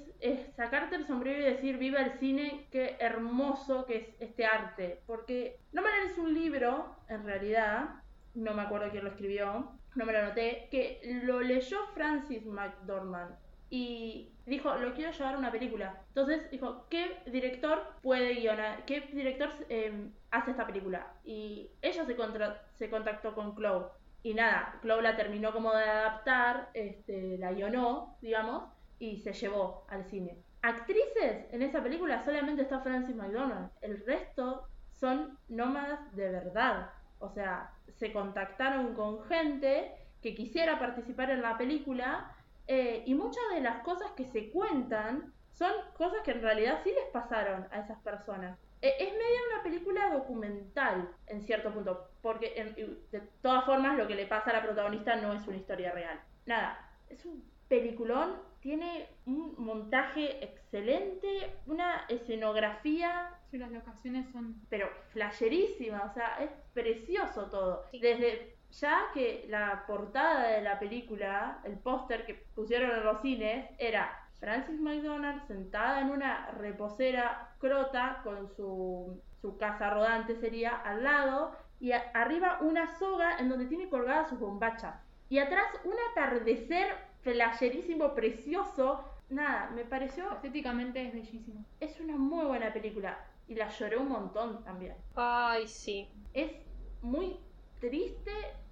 sacarte el sombrero y decir, viva el cine, qué hermoso que es este arte. Porque Nomaland es un libro, en realidad, no me acuerdo quién lo escribió, no me lo anoté, que lo leyó Francis McDormand y dijo, lo quiero llevar a una película. Entonces dijo, ¿qué director puede guionar? ¿Qué director eh, hace esta película? Y ella se, contra- se contactó con Chloe. Y nada, Chloe la terminó como de adaptar, este, la guionó, digamos, y se llevó al cine. Actrices en esa película solamente está Francis McDormand. El resto son nómadas de verdad. O sea, se contactaron con gente que quisiera participar en la película eh, y muchas de las cosas que se cuentan son cosas que en realidad sí les pasaron a esas personas. Eh, es media una película documental en cierto punto, porque en- de todas formas lo que le pasa a la protagonista no es una historia real. Nada, es un peliculón, tiene un montaje excelente, una escenografía Sí, las locaciones son. pero flasherísima, o sea, es precioso todo. Sí. Desde ya que la portada de la película, el póster que pusieron en los cines, era Francis McDonald sentada en una reposera crota con su, su casa rodante sería al lado y a- arriba una soga en donde tiene colgadas sus bombachas. Y atrás un atardecer flasherísimo, precioso. Nada, me pareció... Estéticamente es bellísimo. Es una muy buena película. Y la lloré un montón también. Ay, sí. Es muy triste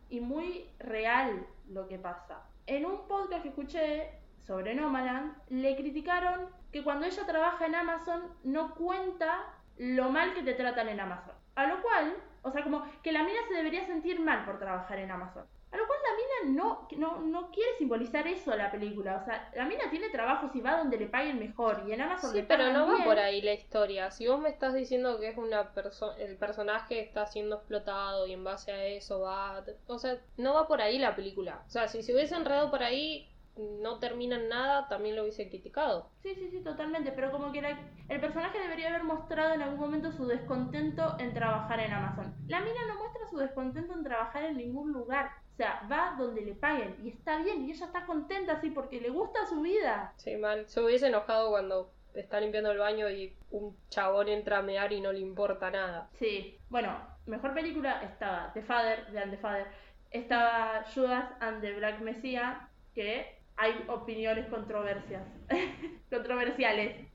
y muy real lo que pasa. En un podcast que escuché sobre Nomaland, le criticaron que cuando ella trabaja en Amazon no cuenta lo mal que te tratan en Amazon. A lo cual, o sea, como que la mina se debería sentir mal por trabajar en Amazon. A lo cual la mina no, no, no quiere simbolizar eso a la película. O sea, la mina tiene trabajos y va donde le paguen mejor. Y en Amazon Sí, le pero pagan no va por ahí la historia. Si vos me estás diciendo que es una persona, el personaje está siendo explotado y en base a eso va, o sea, no va por ahí la película. O sea, si se hubiese enredado por ahí, no termina en nada, también lo hubiese criticado. Sí, sí, sí, totalmente, pero como que la- el personaje debería haber mostrado en algún momento su descontento en trabajar en Amazon. La mina no muestra su descontento en trabajar en ningún lugar. O sea, va donde le paguen y está bien y ella está contenta así porque le gusta su vida. Sí, mal. Se hubiese enojado cuando está limpiando el baño y un chabón entra a mear y no le importa nada. Sí, bueno, mejor película estaba The Father, de And the Father. Estaba Judas and the Black Messiah, que hay opiniones controversias, controversiales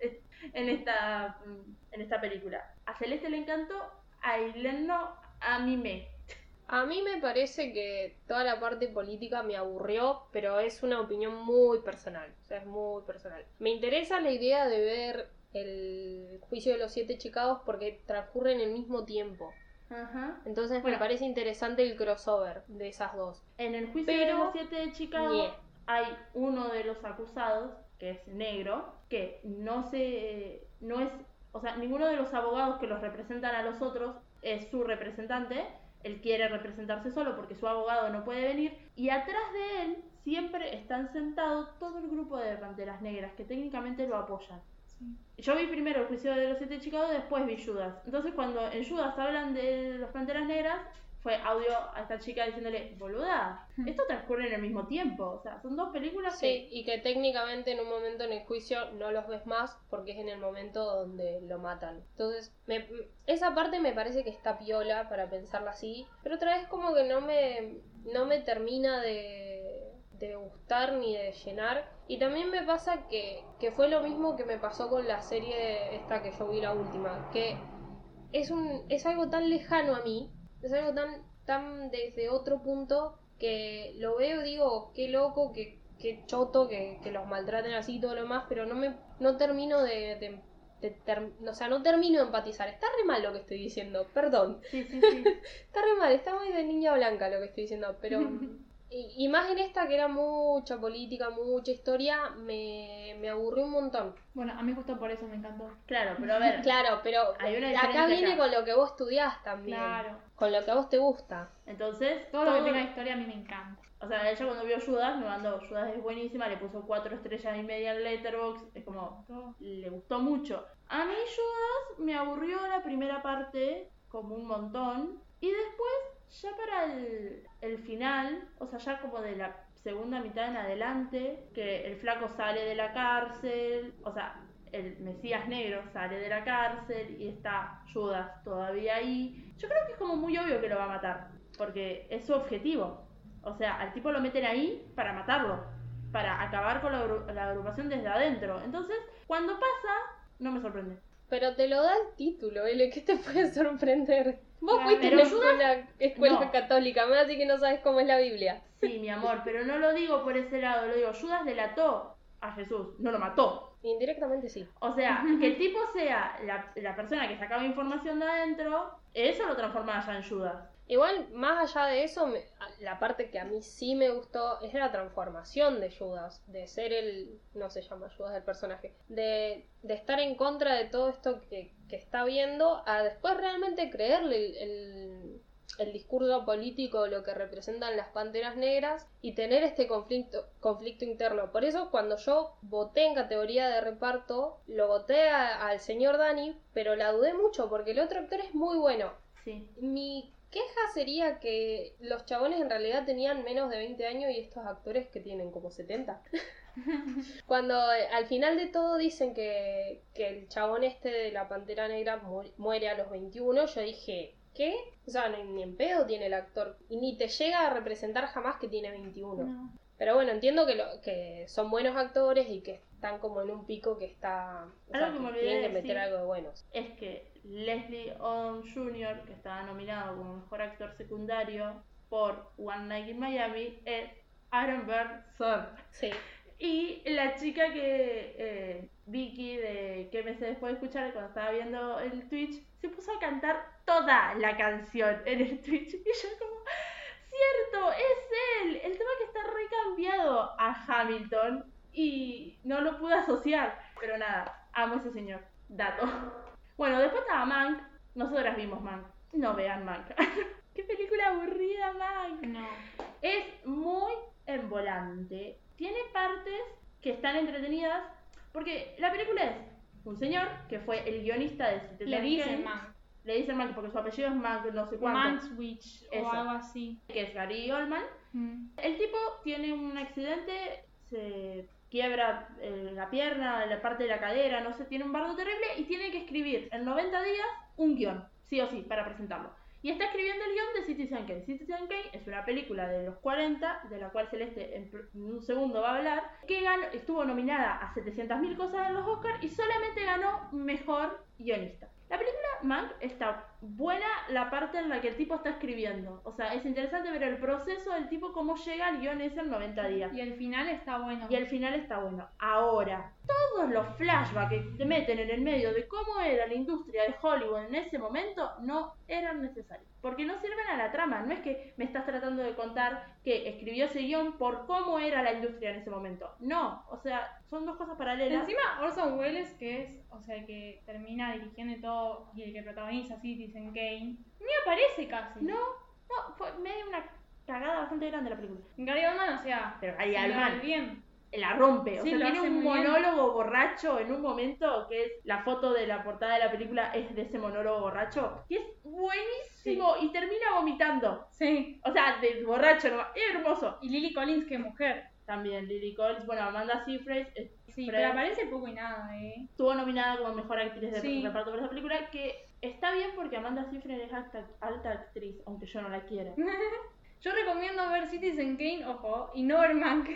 en esta, en esta película. A Celeste le encantó, a no, a mí me. A mí me parece que toda la parte política me aburrió, pero es una opinión muy personal. O sea, es muy personal. Me interesa la idea de ver el juicio de los siete chicados porque transcurre en el mismo tiempo. Ajá. Entonces Bueno. me parece interesante el crossover de esas dos. En el juicio de los siete de Chicago. Hay uno de los acusados, que es negro, que no se no es, o sea, ninguno de los abogados que los representan a los otros es su representante. Él quiere representarse solo porque su abogado no puede venir y atrás de él siempre están sentados todo el grupo de Panteras Negras que técnicamente lo apoyan. Yo vi primero el juicio de los siete de Chicago, después vi Judas. Entonces cuando en Judas hablan de las Panteras Negras, fue audio a esta chica diciéndole, boluda, esto transcurre en el mismo tiempo. O sea, son dos películas Sí, y que técnicamente en un momento en el juicio no los ves más porque es en el momento donde lo matan. Entonces, me- esa parte me parece que está piola para pensarla así, pero otra vez como que no me, no me termina de, de gustar ni de llenar. Y también me pasa que, que fue lo mismo que me pasó con la serie esta que yo vi la última, que es, un, es algo tan lejano a mí, es algo tan, tan desde otro punto que lo veo y digo, qué loco, qué, qué choto que, que los maltraten así y todo lo más, pero no me no termino de, de te ter- o sea, no termino de empatizar. Está re mal lo que estoy diciendo, perdón. Sí, sí, sí. Está re mal, está muy de niña blanca lo que estoy diciendo, pero... Y, y más en esta que era mucha política, mucha historia, me, me aburrió un montón. Bueno, a mí justo por eso me encantó. Claro, pero a ver. Claro, pero Hay una acá viene acá. con lo que vos estudiás también. Claro. Con lo que a vos te gusta. Entonces, Todo, lo que tenga historia a mí me encanta. O sea, ella cuando vio Judas me mandó, Judas es buenísima, le puso cuatro estrellas y media en Letterboxd, es como, le gustó mucho. A mí Judas me aburrió la primera parte como un montón y después ya para el, el final, o sea, ya como de la segunda mitad en adelante, que el flaco sale de la cárcel, o sea, el Mesías negro sale de la cárcel y está Judas todavía ahí. Yo creo que es como muy obvio que lo va a matar, porque es su objetivo. O sea, al tipo lo meten ahí para matarlo, para acabar con la, agru- la agrupación desde adentro. Entonces, cuando pasa, no me sorprende. Pero te lo da el título, L, ¿qué te puede sorprender? Vos Claro, fuiste pero una escuela, No. católica, me vas a decir que no sabes cómo es la Biblia. Sí, mi amor, pero no lo digo por ese lado, lo digo, Judas delató a Jesús, no lo mató. Indirectamente sí. O sea, que el tipo sea la, la persona que sacaba información de adentro, eso lo transforma ya en Judas. Igual, más allá de eso, me- la parte que a mí sí me gustó es la transformación de Judas, de ser el, no se llama Judas el personaje, de, de estar en contra de todo esto que, que está viendo, a después realmente creerle el, el, el discurso político, lo que representan las panteras negras y tener este conflicto, conflicto interno. Por eso cuando yo voté en categoría de reparto, lo voté al señor Dani, pero la dudé mucho porque el otro actor es muy bueno. Sí. Mi queja sería que los chabones en realidad tenían menos de 20 años y estos actores que tienen como 70. Cuando eh, al final de todo dicen que, que el chabón este de la Pantera Negra mu- muere a los 21, yo dije, ¿qué? O sea, ni, ni en pedo tiene el actor. Y ni te llega a representar jamás que tiene 21. No. Pero bueno, entiendo que, lo, que son buenos actores y que están como en un pico que está... O sea, Algo que me que olvidé tienen que meter decir. algo de buenos. Es que Leslie Odom Jr., que estaba nominado como mejor actor secundario por One Night in Miami, es Aaron Burr Sir. Sí. Y la chica que eh, Vicky, de que me sé después de escuchar cuando estaba viendo el Twitch, se puso a cantar toda la canción en el Twitch. Y yo como, cierto, es él, el tema que está recambiado a Hamilton y no lo pude asociar. Pero nada, amo a ese señor. Dato. Bueno, después estaba Mank. Nosotras vimos Mank. No vean Mank. Qué película aburrida, Mank. No. Es muy envolante. Tiene partes que están entretenidas. Porque la película es un señor que fue el guionista de Le dicen. Le dicen Mank porque su apellido es Mank, no sé cuánto. O algo así. Que es Gary Oldman. Mm. El tipo tiene un accidente, se quiebra eh, la pierna, la parte de la cadera, no sé, tiene un bardo terrible y tiene que escribir en 90 días un guion, sí o sí, para presentarlo. Y está escribiendo el guion de Citizen Kane. Citizen Kane es una película de los 40, de la cual Celeste en, un segundo va a hablar, que estuvo nominada a 700.000 cosas en los Oscars y solamente ganó Mejor Guionista. La película Mank está buena la parte en la que el tipo está escribiendo. O sea, es interesante ver el proceso del tipo cómo llega al guion ese en 90 días. Y el final está bueno. Y el final está bueno. Ahora, todos los flashbacks que te meten en el medio de cómo era la industria de Hollywood en ese momento no eran necesarios. Porque no sirven a la trama. No es que me estás tratando de contar que escribió ese guion por cómo era la industria en ese momento. No, o sea, son dos cosas paralelas. Encima Orson Welles, que es, o sea, el que termina dirigiendo todo y el que protagoniza Citizen Kane, ni aparece casi. No, no, fue medio una cagada bastante grande la película. Gary Oldman, o sea, Pero Gary Oldman bien. la rompe. O Sí, sea, tiene un bien. monólogo borracho en un momento que es la foto de la portada de la película es de ese monólogo borracho. Y es buenísimo y termina vomitando. Sí. O sea, de borracho, ¿no? Es hermoso. Y Lily Collins, qué mujer. También Lily Collins, bueno, Amanda Seyfried eh, Sí, pero aparece poco y nada, eh. estuvo nominada como mejor actriz de Sí. reparto por esa película, que está bien porque Amanda Seyfried es alta, alta actriz, aunque yo no la quiera. Yo recomiendo ver Citizen Kane, ojo, y no ver Mank.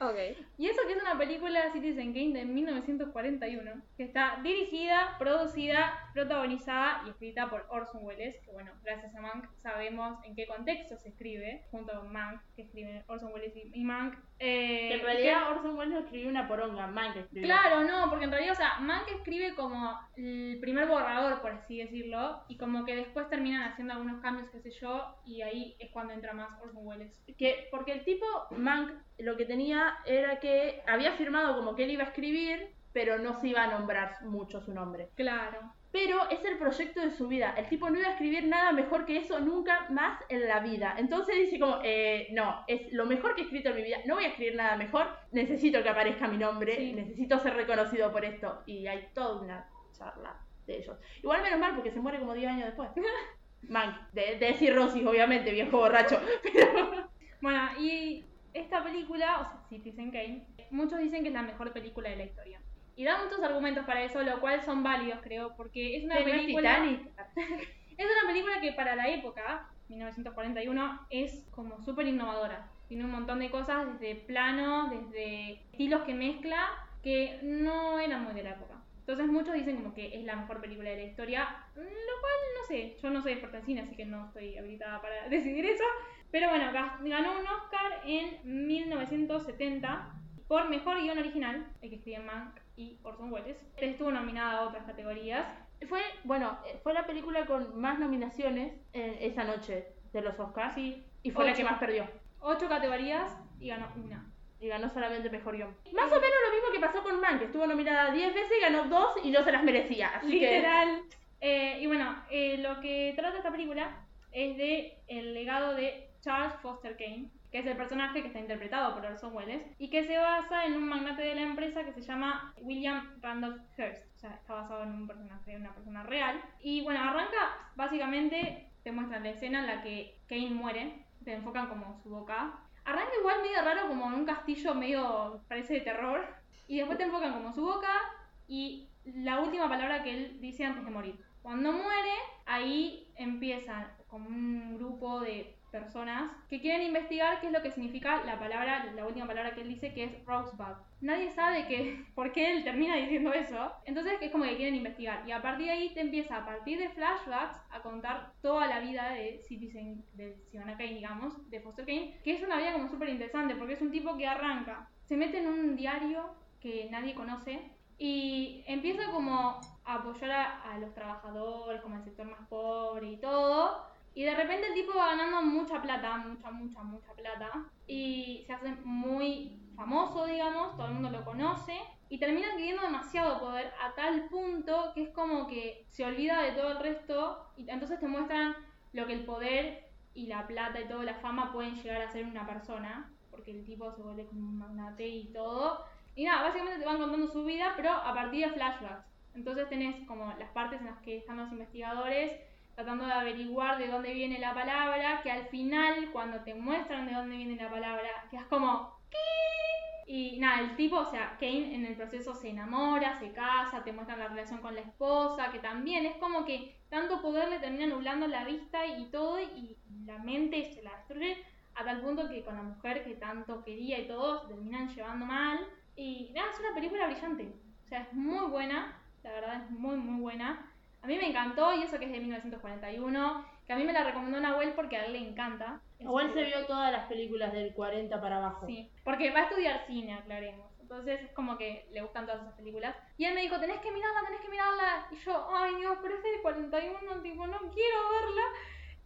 Ok. Y eso que es una película Citizen Kane de 1941, que está dirigida, producida, protagonizada y escrita por Orson Welles, que bueno, gracias a Mank sabemos en qué contexto se escribe, junto con Mank, que escriben Orson Welles y, Mank. Eh, en realidad Orson Welles escribió una poronga, Mank escribió. Claro, no, porque en realidad, o sea, Mank escribe como el primer borrador, por así decirlo, y como que después terminan haciendo algunos cambios, qué sé yo, y ahí es cuando entra más Orson Welles. Que, porque el tipo, Mank, lo que tenía era que había firmado como que él iba a escribir, pero no se iba a nombrar mucho su nombre. Claro. Pero es el proyecto de su vida. El tipo no iba a escribir nada mejor que eso nunca más en la vida. Entonces dice como, eh, no, es lo mejor que he escrito en mi vida. No voy a escribir nada mejor. Necesito que aparezca mi nombre. Sí. Necesito ser reconocido por esto. Y hay toda una charla de ellos. Igual menos mal porque se muere como 10 años después. Mank, de, de cirrosis, obviamente, viejo borracho. Pero Bueno, y esta película, o sea, Citizen Kane, muchos dicen que es la mejor película de la historia. Y da muchos argumentos para eso, lo cual son válidos, creo, porque es una que no es película. Titanic. Es una película que para la época, 1941, es como súper innovadora. Tiene un montón de cosas, desde plano, desde estilos que mezcla, que no eran muy de la época. Entonces muchos dicen como que es la mejor película de la historia, lo cual no sé, yo no soy experta en cine, así que no estoy habilitada para decidir eso. Pero bueno, ga- ganó un Oscar en 1970 por Mejor Guión Original, el que escriben Mank y Orson Welles. Estuvo nominada a otras categorías. Fue, bueno, eh, fue la película con más nominaciones en esa noche de los Oscars. Sí, Y fue la que más perdió. ocho categorías y ganó una. Y ganó solamente mejor guion. Más o menos lo mismo que pasó con Man, que estuvo nominada 10 veces y ganó 2 y no se las merecía. Así Literal. Eh, y bueno, eh, lo que trata esta película es de el legado de Charles Foster Kane, que es el personaje que está interpretado por Orson Welles, y que se basa en un magnate de la empresa que se llama William Randolph Hearst. O sea, está basado en un personaje, una persona real. Y bueno, arranca básicamente, te muestran la escena en la que Kane muere, te enfocan como su boca. Arranca igual medio raro, como en un castillo medio, parece de terror. Y después te enfocan como su boca y la última palabra que él dice antes de morir. Cuando muere, ahí empieza como un grupo de personas que quieren investigar qué es lo que significa la palabra, la última palabra que él dice que es Rosebud. Nadie sabe que, por qué él termina diciendo eso. Entonces es como que quieren investigar. Y a partir de ahí te empieza, a partir de flashbacks, a contar toda la vida de Citizen, de Ciudadana Kane, digamos, de Foster Kane, que es una vida como súper interesante, porque es un tipo que arranca, se mete en un diario que nadie conoce, y empieza como a apoyar a los trabajadores, como el sector más pobre y todo. Y de repente el tipo va ganando mucha plata, mucha, mucha, mucha plata. Y se hace muy famoso, digamos, todo el mundo lo conoce. Y termina adquiriendo demasiado poder a tal punto que es como que se olvida de todo el resto. Y entonces te muestran lo que el poder y la plata y toda la fama pueden llegar a ser una persona. Porque el tipo se vuelve como un magnate y todo. Y nada, básicamente te van contando su vida, pero a partir de flashbacks. Entonces tenés como las partes en las que están los investigadores tratando de averiguar de dónde viene la palabra, que al final, cuando te muestran de dónde viene la palabra, quedas como... ¿qué? Y nada, el tipo, o sea, Kane en el proceso se enamora, se casa, te muestran la relación con la esposa, que también es como que tanto poder le termina nublando la vista y todo, y la mente se la destruye a tal punto que con la mujer que tanto quería y todo, se terminan llevando mal. Y nada, es una película brillante. O sea, es muy buena, la verdad es muy, muy buena. A mí me encantó, y eso que es de 1941, que a mí me la recomendó Nahuel porque a él le encanta. Igual se vio todas las películas del 40 para abajo. Sí, porque va a estudiar cine, aclaremos. Entonces es como que le gustan todas esas películas. Y él me dijo, tenés que mirarla, tenés que mirarla. Y yo, ay Dios, pero es del 41, tipo, no quiero verla.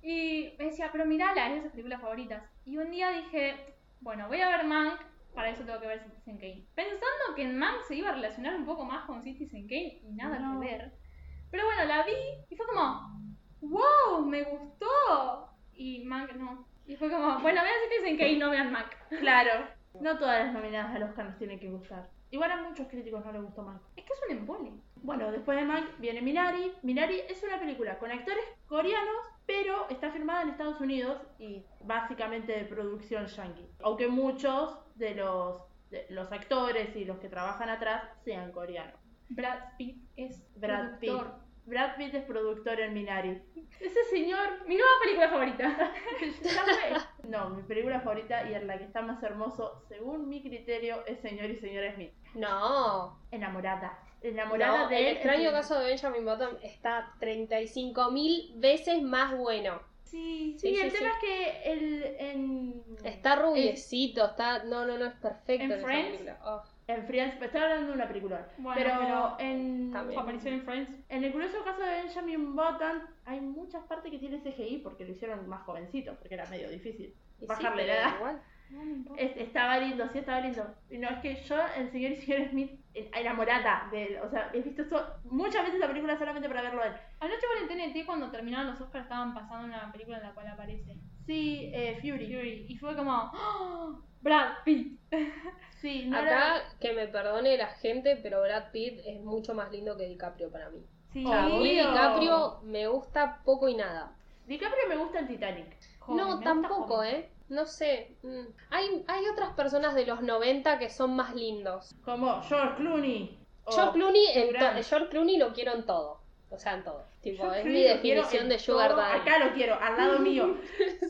Y me decía, pero mirala, es de sus películas favoritas. Y un día dije, bueno, voy a ver Mank, para eso tengo que ver Citizen Kane. Pensando que en Mank se iba a relacionar un poco más con Citizen Kane y nada No. que ver. Pero bueno, la vi y fue como, wow, me gustó. Y Mank no. Y fue como, bueno, vean Citizen Kane, no vean Mank. Claro. No todas las nominadas al Oscar nos tienen que gustar. Igual a muchos críticos no les gustó Mank. Es que es un embole. Bueno, después de Mank viene Minari. Minari es una película con actores coreanos, pero está filmada en Estados Unidos y básicamente de producción yankee. Aunque muchos de los, de los actores y los que trabajan atrás sean coreanos. Brad Pitt es Brad Pitt. productor. Brad Pitt es productor en Minari. Ese señor Mi nueva película favorita. No, mi película favorita y en la que está más hermoso, según mi criterio, es Señor y Señora Smith. No. Enamorada. Enamorada No, de el él. extraño es- caso de Benjamin Button está 35.000 veces más bueno. Sí, Sí, sí, el sí, tema es que el, en, Está rubiecito, está... No, no, no, es perfecto. ¿En esa Friends? película. Oh. En Friends, me estaba hablando de una película. Bueno, pero, pero en. Su aparición en Friends. en el curioso caso de Benjamin Button, hay muchas partes que tiene CGI porque lo hicieron más jovencito, porque era medio difícil. Y Bajarle la edad. igual. No. Es- estaba lindo, sí estaba lindo. Y no, es que yo, el señor y señora Smith, eh, enamorada de él. O sea, he visto eso muchas veces la película solamente para verlo a él. Anoche por en TNT cuando terminaron los Oscars estaban pasando una película en la cual aparece Sí, eh, Fury. Fury. Y fue como, ¡Oh! Brad Pitt. Sí, no Acá, era- que me perdone la gente, pero Brad Pitt es mucho más lindo que DiCaprio para mí. Sí, O sea, a mí. DiCaprio me gusta poco y nada. DiCaprio me gusta en Titanic. no, tampoco, joven. ¿eh? No sé. mm. Hay, hay otras personas de los 90 que son más lindos. Como George Clooney. George Clooney, George Clooney lo quiero en todo. O sea, en todo. Tipo, es mi definición de Sugar todo. Daddy. Acá lo quiero, al lado mío.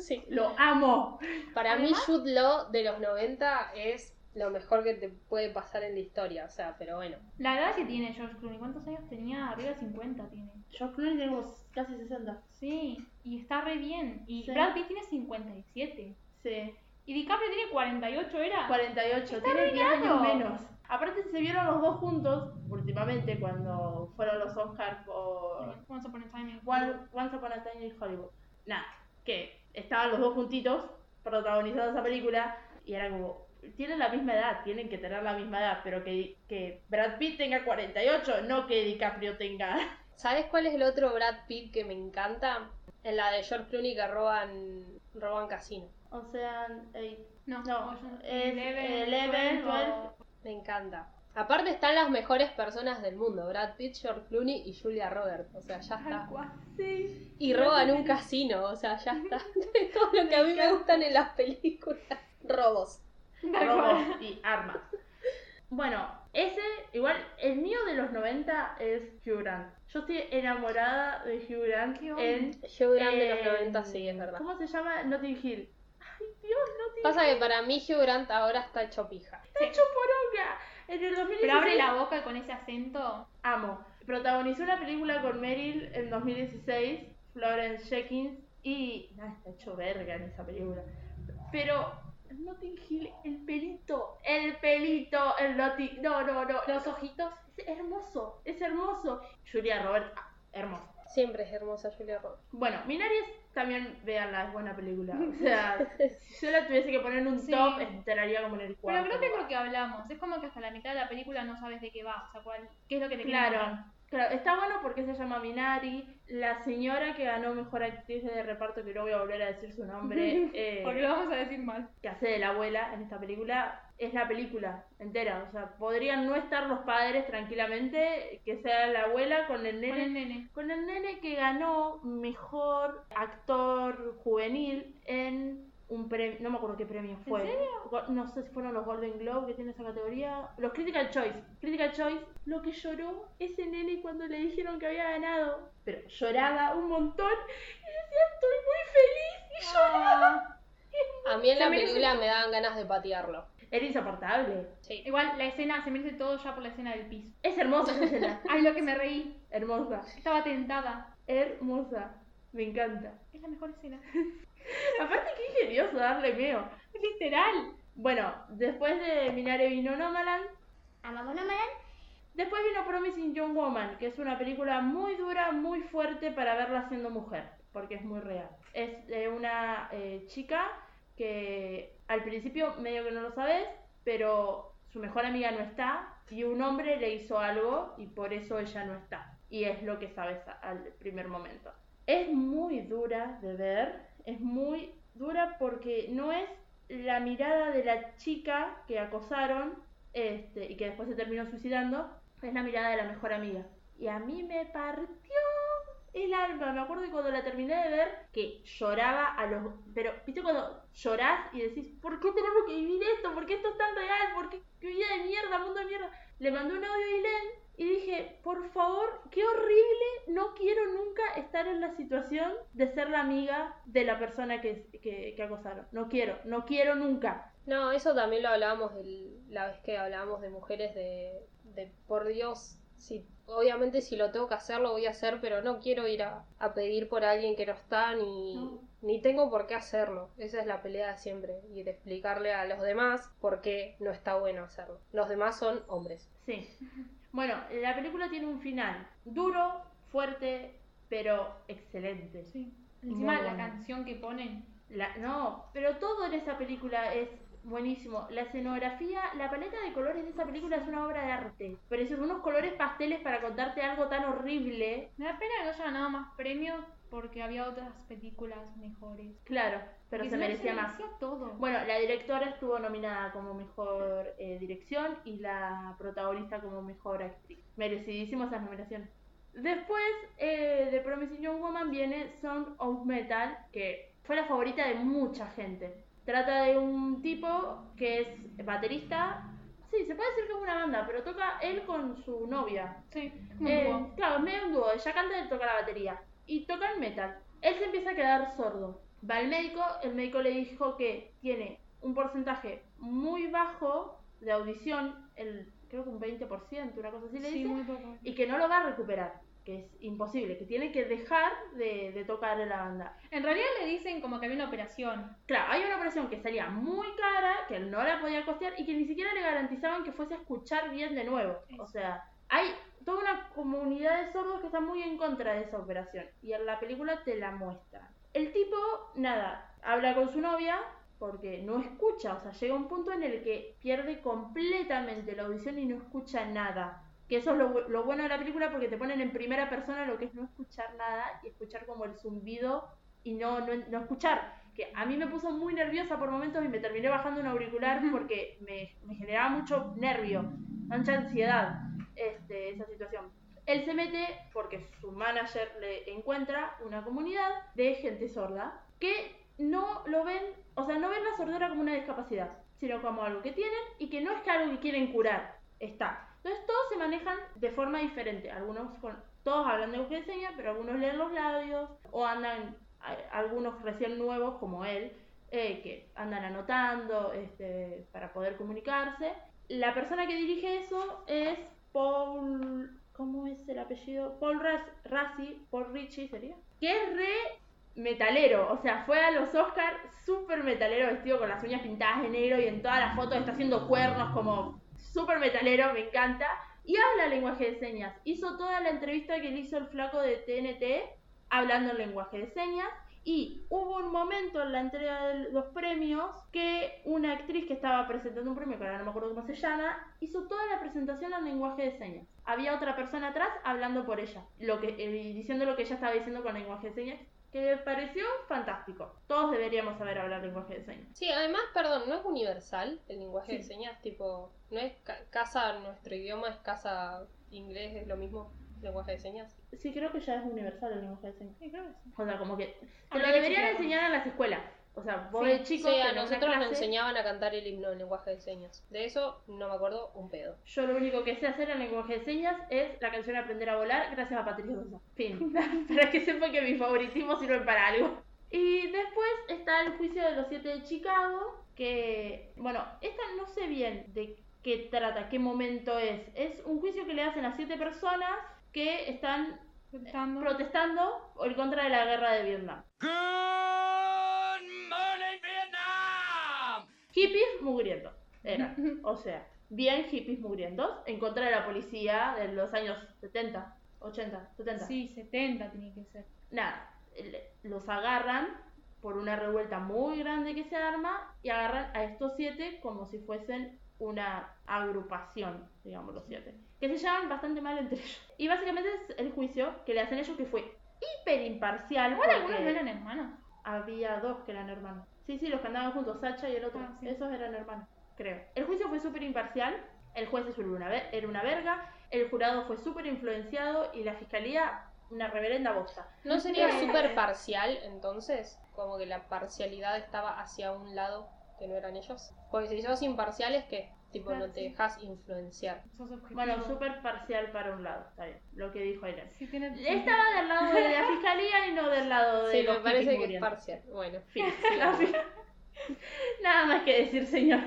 Sí. Lo amo. Para mí, Además- Jude Law de los 90 es lo mejor que te puede pasar en la historia. O sea, pero bueno. La edad que tiene George Clooney, ¿cuántos años tenía? Arriba de 50 tiene. George Clooney tiene como casi 60. Sí, y está re bien. Y Sí. Brad Pitt tiene 57. Sí. Y DiCaprio tiene 48, ¿era? 48, Está tiene 10 años menos. Aparte se vieron los dos juntos últimamente cuando fueron los Oscars por Once Upon a Time in One- Once Upon a Time in Hollywood. Nada, que estaban los dos juntitos protagonizando esa película y era como, tienen la misma edad, tienen que tener la misma edad, pero que, que Brad Pitt tenga 48, no que DiCaprio tenga... ¿Sabes cuál es el otro Brad Pitt que me encanta? En la de George Clooney que roban, roban casino. O sea, eh, No, No, Ocean- es Eleven, Eleven, 12, Twelve. Me encanta. Aparte están las mejores personas del mundo, Brad Pitt, George Clooney y Julia Roberts. O sea, ya está. sí. Y roban un casino, o sea, ya está. Todo lo que a mí me gustan en las películas. Robos. Robos y armas. Bueno, ese, igual, el mío de los 90 es Hugh Grant. Yo estoy enamorada de Hugh Grant en... Hugh Grant de los en- 90 sí, es verdad. ¿Cómo se llama? Notting Hill. Ay, Dios, Notting Pasa Hill. que para mí Hugh Grant ahora está hecho pija. Está hecho poronga. En el 2016... Pero abre la boca con ese acento. Amo. Protagonizó una película con Meryl en 2016, Florence Jenkins, y... Nada, está hecho verga en esa película. Pero... Notting Hill, el pelito, el pelito, el Notting... No, no, no. Los ojitos. Es hermoso, es hermoso. Julia Roberts, ah, hermosa. Siempre es hermosa Julia Roberts. Bueno, Minari es- también, véanla, es buena película. O sea, si yo la tuviese que poner en un Sí. top, entraría como en el Pero cuarto. creo que es lo que hablamos. Es como que hasta la mitad de la película no sabes de qué va. O sea, cuál, qué es lo que te Claro. Claro, está bueno porque se llama Minari. La señora que ganó mejor actriz de reparto, que no voy a volver a decir su nombre, eh, Porque lo vamos a decir mal. que hace de la abuela en esta película, es la película entera. O sea, podrían no estar los padres tranquilamente, que sea la abuela con el Con nene. el nene. Con el nene que ganó mejor actor juvenil en un premio, no me acuerdo qué premio fue. Go- No sé si fueron los Golden Globe que tiene esa categoría. Los Critical Choice. Critical Choice, lo que lloró ese nene cuando le dijeron que había ganado. Pero lloraba un montón y decía, estoy muy feliz. Y lloraba. A mí en la película me daban ganas de patearlo. Era insoportable. Sí. Igual la escena se merece todo ya por la escena del piso. Es hermosa esa escena. Ay, lo que me reí. Hermosa. Estaba tentada. Hermosa. Me encanta. Es la mejor escena. Aparte, qué ingenioso darle meo. Literal. Bueno, después de Minare vino Nomaland, Amamos Nomaland. después vino Promising Young Woman, que es una película muy dura, muy fuerte para verla siendo mujer, porque es muy real. Es de una eh, chica que al principio medio que no lo sabes, pero su mejor amiga no está y un hombre le hizo algo y por eso ella no está. Y es lo que sabes al primer momento. Es muy dura de ver, es muy dura porque no es la mirada de la chica que acosaron este, y que después se terminó suicidando, es la mirada de la mejor amiga. Y a mí me partió el alma. Me acuerdo que cuando la terminé de ver, que lloraba a los... Pero, ¿viste cuando llorás y decís, ¿por qué tenemos que vivir esto? ¿Por qué esto es tan real? ¿Por qué qué vida de mierda, mundo de mierda? Le mandó un audio a Ilen y dije, por favor, qué horrible, no quiero nunca estar en la situación de ser la amiga de la persona que, que, que acosaron. No quiero, no quiero nunca. No, eso también lo hablábamos el- la vez que hablábamos de mujeres de, de por Dios, si, obviamente si lo tengo que hacer lo voy a hacer, pero no quiero ir a, a pedir por alguien que no está ni, No. ni tengo por qué hacerlo. Esa es la pelea de siempre y de explicarle a los demás por qué no está bueno hacerlo. Los demás son hombres. Sí. Bueno, la película tiene un final duro, fuerte, pero excelente. Sí. Encima la canción que ponen. La- no, pero todo en esa película es buenísimo. La escenografía, la paleta de colores de esa película es una obra de arte. Pero esos unos colores pasteles para contarte algo tan horrible. Me da pena que no haya ganado más premios porque había otras películas mejores. Claro, pero se no, merecía más. todo. Bueno, la directora estuvo nominada como mejor eh, dirección y la protagonista como mejor actriz. Merecidísimo esas nominaciones. Después eh, de Promising Young Woman viene Song of Metal, que fue la favorita de mucha gente. Trata de un tipo que es baterista. Sí, se puede decir que es una banda, pero toca él con su novia. sí, como Eh, un dúo. claro, es medio un dúo. Ella canta y él toca la batería. Y tocan metal. Él se empieza a quedar sordo. Va al médico, el médico le dijo que tiene un porcentaje muy bajo de audición, el, creo que un 20%, una cosa así le Sí, dice, muy poco. y que no lo va a recuperar, que es imposible, que tiene que dejar de, de tocar en la banda. En realidad le dicen como que había una operación. Claro, hay una operación que salía muy cara, que él no la podía costear y que ni siquiera le garantizaban que fuese a escuchar bien de nuevo. O sea, hay toda una comunidad de sordos que está muy en contra de esa operación y en la película te la muestra. El tipo, nada, habla con su novia porque no escucha, o sea, llega un punto en el que pierde completamente la audición y no escucha nada. Que eso es lo, lo bueno de la película porque te ponen en primera persona lo que es no escuchar nada y escuchar como el zumbido y no, no, no escuchar. Que a mí me puso muy nerviosa por momentos y me terminé bajando un auricular porque me, me generaba mucho nervio, mucha ansiedad este, esa situación. Él se mete porque su manager le encuentra una comunidad de gente sorda que no lo ven, o sea, no ven la sordera como una discapacidad, sino como algo que tienen y que no es que algo que quieren curar, está. Entonces todos se manejan de forma diferente, algunos con, todos hablan de lenguaje de señas, pero algunos leen los labios o andan, algunos recién nuevos como él, eh, que andan anotando este, para poder comunicarse. La persona que dirige eso es Paul, ¿cómo es el apellido? Paul Ras, Rassi, Paul Ritchie sería, que es re metalero, o sea, fue a los Oscars súper metalero vestido con las uñas pintadas de negro y en todas las fotos está haciendo cuernos como súper metalero, me encanta. Y habla lenguaje de señas. Hizo toda la entrevista que le hizo el flaco de TNT hablando en lenguaje de señas. Y hubo un momento en la entrega de los premios que una actriz que estaba presentando un premio, que ahora no me acuerdo cómo se llama, hizo toda la presentación en lenguaje de señas. Había otra persona atrás hablando por ella, lo que, eh, diciendo lo que ella estaba diciendo con lenguaje de señas, que me pareció fantástico. Todos deberíamos saber hablar lenguaje de señas. Sí, además, perdón, no es universal el lenguaje de señas, tipo, no es ca- casa, nuestro idioma es casa inglés, es lo mismo, lenguaje de señas. Sí, creo que ya es universal el lenguaje de señas. Sí, creo que sí. O sea, como que te lo Habría deberían enseñar en las escuelas. O sea, vos Sí, de chico sí, a nosotros nos enseñaban a cantar el himno en lenguaje de señas. De eso no me acuerdo un pedo. Yo lo único que sé hacer en lenguaje de señas es la canción Aprender a volar gracias a Patricia Sosa. Fin. para que sepan que mis favoritismos sirven para algo. Y después está el juicio de los siete de Chicago, que, bueno, esta no sé bien de qué trata, qué momento es. Es un juicio que le hacen a siete personas que están Protestando. protestando en contra de la guerra de Vietnam. Hippies mugrientos, eran. O sea, bien hippies mugrientos en contra de la policía de los años 70, 80, 70. Sí, 70 tiene que ser. Nada, los agarran por una revuelta muy grande que se arma y agarran a estos siete como si fuesen una agrupación, digamos los siete, que se llevan bastante mal entre ellos. Y básicamente es el juicio que le hacen ellos que fue hiper imparcial. Igual algunos eran hermanos. había dos que eran hermanos. Sí, sí, los que andaban juntos, Sacha y el otro. Ah, sí. Esos eran hermanos, creo. El juicio fue súper imparcial. El juez es una era una verga. El jurado fue súper influenciado y la fiscalía una reverenda bosta. ¿No sería Eh. súper parcial entonces? Como que la parcialidad estaba hacia un lado que no eran ellos. Porque si sos imparciales, ¿qué? Tipo, no te Sí. dejas influenciar. Sos. Bueno, súper parcial para un lado, está bien, lo que dijo Aileen. Sí, tiene- Estaba del lado de la fiscalía y no del lado de Sí, los me parece que es parcial. Bueno, Fin, Nada más que decir, señor.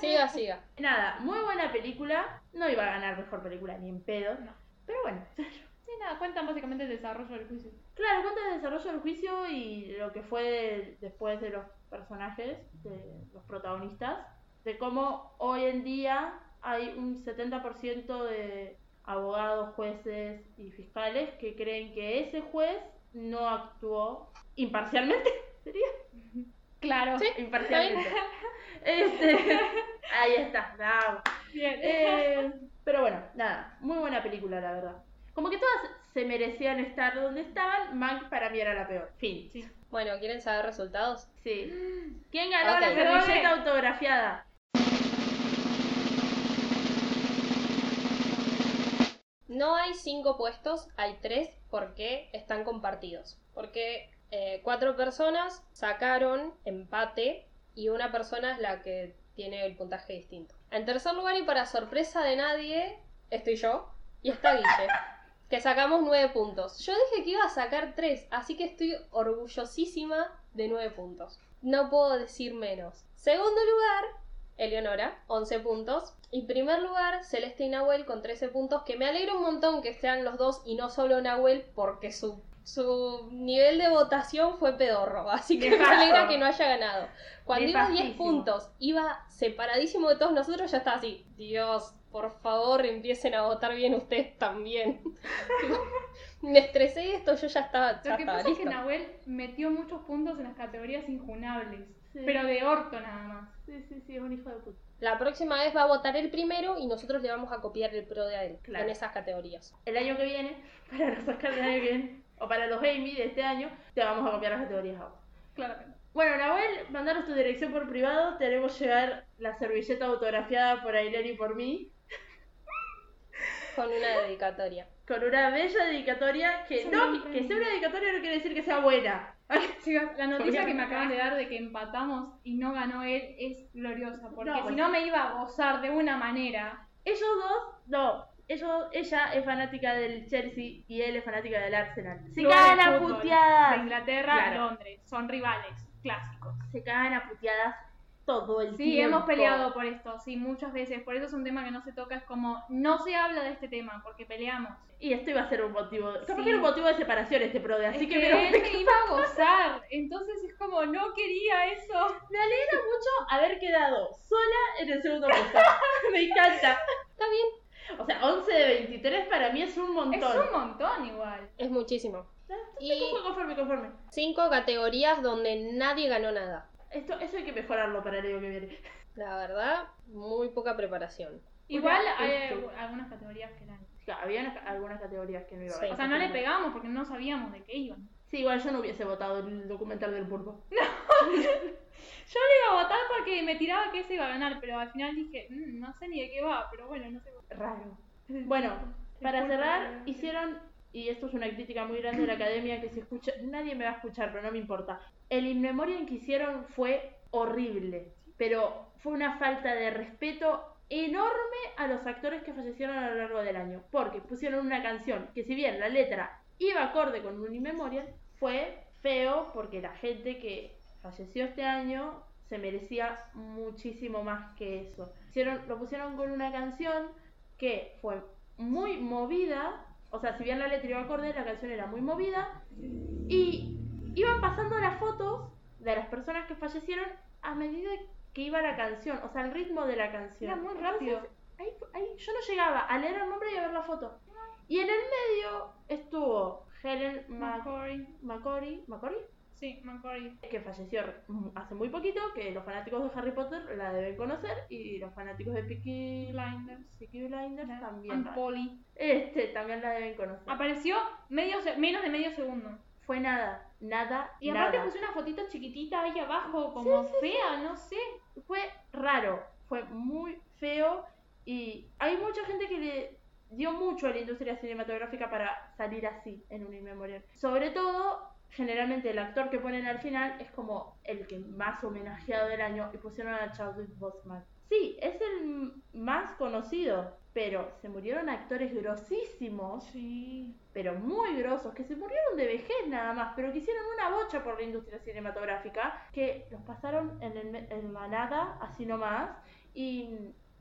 siga, siga. Nada, muy buena película. No iba a ganar mejor película ni en pedo. No. Pero bueno, Sí, nada, cuentan básicamente el desarrollo del juicio. claro, cuenta el desarrollo del juicio y lo que fue después de los personajes, de los protagonistas, de cómo hoy en día hay un 70% de abogados, jueces y fiscales que creen que ese juez no actuó imparcialmente, sería. Claro. Sí. Imparcialmente. Este, ahí está, bravo. Bien. Eh, pero bueno, nada, muy buena película, la verdad. Como que todas se merecían estar donde estaban, Mank para mí era la peor. Fin. Sí. Bueno, ¿quieren saber resultados? Sí. ¿Quién ganó Ok. la servilleta autografiada? No hay cinco puestos, hay tres porque están compartidos. Porque eh, cuatro personas sacaron empate y una persona es la que tiene el puntaje distinto. En tercer lugar y para sorpresa de nadie, estoy yo y está Guille, que sacamos nueve puntos. Yo dije que iba a sacar tres, así que estoy orgullosísima de nueve puntos. No puedo decir menos. Segundo lugar, Eleonora, 11 puntos. Y primer lugar, Celeste y Nahuel con 13 puntos, que me alegra un montón que sean los dos y no solo Nahuel, porque su, su nivel de votación fue pedorro. Así que me alegra que no haya ganado. Cuando iba a 10 Nefastísimo. puntos, iba separadísimo de todos nosotros, ya estaba así. Dios, por favor, empiecen a votar bien ustedes también. me estresé y esto yo ya estaba, ya Lo que estaba pasa es que. Nahuel metió muchos puntos en las categorías injunables. Sí. Pero de orto nada más. Sí, sí, sí, es un hijo de puta. La próxima vez va a votar el primero y nosotros le vamos a copiar el pro de a él Claro. en esas categorías. El año que viene, para los Oscars del año que viene, o para los Amy de este año, te vamos a copiar las categorías a vos. Claramente. Bueno, Nahuel, mandaros tu dirección por privado. Te haremos llegar la servilleta autografiada por Aileen y por mí. Con una dedicatoria. Con una bella dedicatoria que no, que sea una dedicatoria no quiere decir que sea buena. La noticia que me acaban de dar de que empatamos y no ganó él es gloriosa. Porque No, si no me iba a gozar de una manera. Ellos dos, no. Ellos, ella es fanática del Chelsea y él es fanática del Arsenal. Se cagan de a fútbol puteadas. De Inglaterra Claro. Londres. Son rivales clásicos. Se cagan a puteadas todo el Sí, tiempo. hemos peleado por esto, sí, muchas veces. Por eso es un tema que no se toca. Es como, no se habla de este tema porque peleamos. Y esto iba a ser un motivo. Capaz Sí. que era un motivo de separación este prode, así Es que, que, me, él me iba a gozar. Entonces es como, no quería eso. me alegra mucho haber quedado sola en el segundo puesto. me encanta. Está bien, O sea, 11 de 23 para mí es un montón. Es un montón igual. es muchísimo. Y... Y Conforme, conforme. cinco categorías donde nadie ganó nada. Esto, eso hay que mejorarlo para el año que viene. La verdad, muy poca preparación. Igual Porque hay algunas categorías que eran. Claro, había unas- algunas categorías que no iba a Sí. O sea, no le pegamos porque no sabíamos de qué iban. Sí, igual yo no hubiese votado el documental del pulpo. Yo le iba a votar porque me tiraba que ese iba a ganar, pero al final dije, "Mm, no sé ni de qué va, pero bueno, no sé. Raro. Bueno, para cerrar, hicieron, y esto es una crítica muy grande de la academia que se escucha, nadie me va a escuchar, pero no me importa. El In Memoriam que hicieron fue horrible, pero fue una falta de respeto enorme a los actores que fallecieron a lo largo del año, porque pusieron una canción que si bien la letra iba acorde con un In Memoriam, fue feo porque la gente que falleció este año se merecía muchísimo más que eso. Lo pusieron con una canción que fue muy movida, o sea, si bien la letra iba acorde, la canción era muy movida, y iban pasando las fotos de las personas que fallecieron a medida que iba la canción, o sea, el ritmo de la canción. Era muy Entonces, rápido. ahí- ahí yo no llegaba a leer el nombre y a ver la foto. Y en el medio estuvo Helen McCory. McCory, ¿McCory? Sí, McCory. que falleció hace muy poquito, que los fanáticos de Harry Potter la deben conocer y los fanáticos de Peaky Blinders. Peaky Blinders también, And la- Polly. este, también la deben conocer. Apareció medio menos de medio segundo. Fue nada, nada, Y aparte nada. puso una fotito chiquitita ahí abajo, como fea, no sé. Fue raro, fue muy feo y hay mucha gente que le dio mucho a la industria cinematográfica para salir así en un inmemorial. Sobre todo, generalmente el actor que ponen al final es como el que más homenajeado del año y pusieron a Chadwick Boseman. sí, es el más conocido, pero se murieron actores grosísimos, Sí. pero muy grosos, que se murieron de vejez nada más, pero que hicieron una bocha por la industria cinematográfica, que los pasaron en, el, en la nada, así nomás, y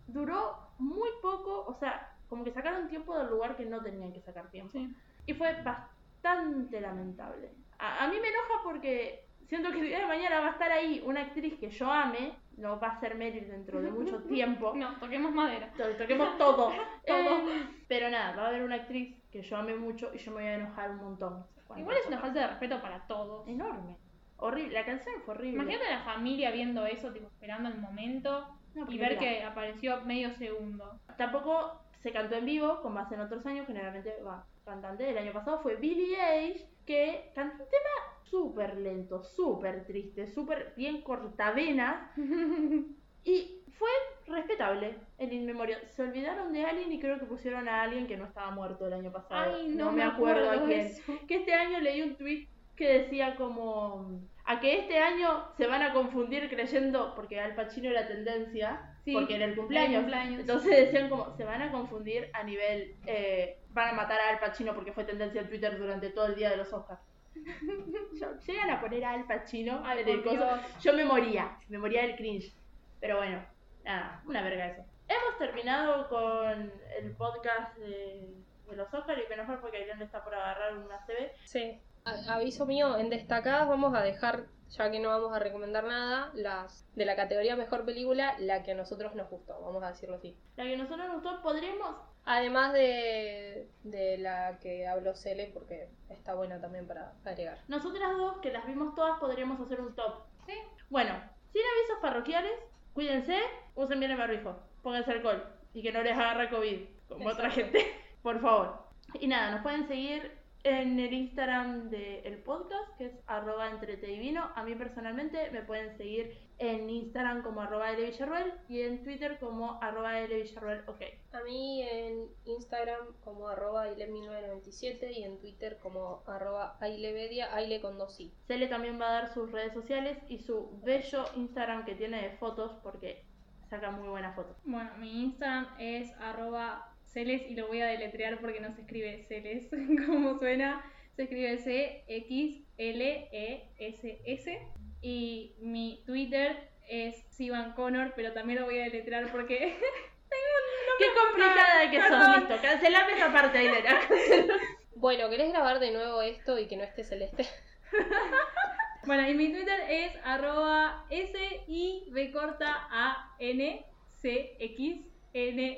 duró muy poco, o sea, como que sacaron tiempo del lugar que no tenían que sacar tiempo. Sí. Y fue bastante lamentable. A, a mí me enoja porque siento que el día de mañana va a estar ahí una actriz que yo ame, no va a ser Meryl dentro de mucho tiempo. No, toquemos madera. To- Toquemos todo. Todo. Eh, pero nada, va a haber una actriz que yo ame mucho y yo me voy a enojar un montón. Igual es una falta de respeto para todos. Enorme. Horrible. La canción fue horrible. Imagínate a la familia viendo eso, tipo, esperando el momento No, y ver que apareció medio segundo. Tampoco se cantó en vivo, como hacen otros años, generalmente va cantante. El año pasado fue Billie Eilish, que cantó un tema súper lento, súper triste, súper bien cortavena. y fue respetable el In Memoriam. Se olvidaron de alguien y creo que pusieron a alguien que no estaba muerto el año pasado. Ay, no, me acuerdo a quién. eso. Que este año leí un tweet que decía como a que este año se van a confundir creyendo porque Al Pacino era tendencia Sí, porque era el cumpleaños, el cumpleaños. entonces decían como se van a confundir a nivel eh, van a matar a Al Pacino porque fue tendencia en Twitter durante todo el día de los Oscars Yo- llegan a poner a Al Pacino Ay, en el coso, yo me moría me moría del cringe pero bueno nada una verga eso hemos terminado con el podcast de, de los Oscars y menos mal porque Aileen está por agarrar una CB Sí. A- aviso mío, en destacadas vamos a dejar, ya que no vamos a recomendar nada, las de la categoría mejor película, la que a nosotros nos gustó, vamos a decirlo así. La que a nosotros nos gustó, podríamos. Además de, de la que habló Cele, porque está buena también para agregar. Nosotras dos, que las vimos todas, podríamos hacer un top. Sí. Bueno, sin avisos parroquiales, cuídense, usen bien el barbijo, pónganse alcohol y que no les agarre COVID, como otra gente, por favor. Y nada, nos pueden seguir en el Instagram del podcast, que es arroba entretedivino. A mí personalmente me pueden seguir en Instagram como arroba Villarruel y en Twitter como arroba Villarruel, ok. A mí en Instagram como arroba aile1997 y en Twitter como arroba ailevedia, aile con dos i. Cele también va a dar sus redes sociales y su bello Instagram que tiene de fotos porque saca muy buenas fotos. Bueno, mi Instagram es arroba celes y lo voy a deletrear porque no se escribe celes como suena. Se escribe C-X-L-E-S-S. Y mi Twitter es Sivan Connor, pero también lo voy a deletrear porque Qué complicada que sos, Perdón. listo. Cancelame esa parte, Ailena. Bueno, ¿querés grabar de nuevo esto y que no esté celeste? Bueno, y mi Twitter es arroba S-I-B corta A-N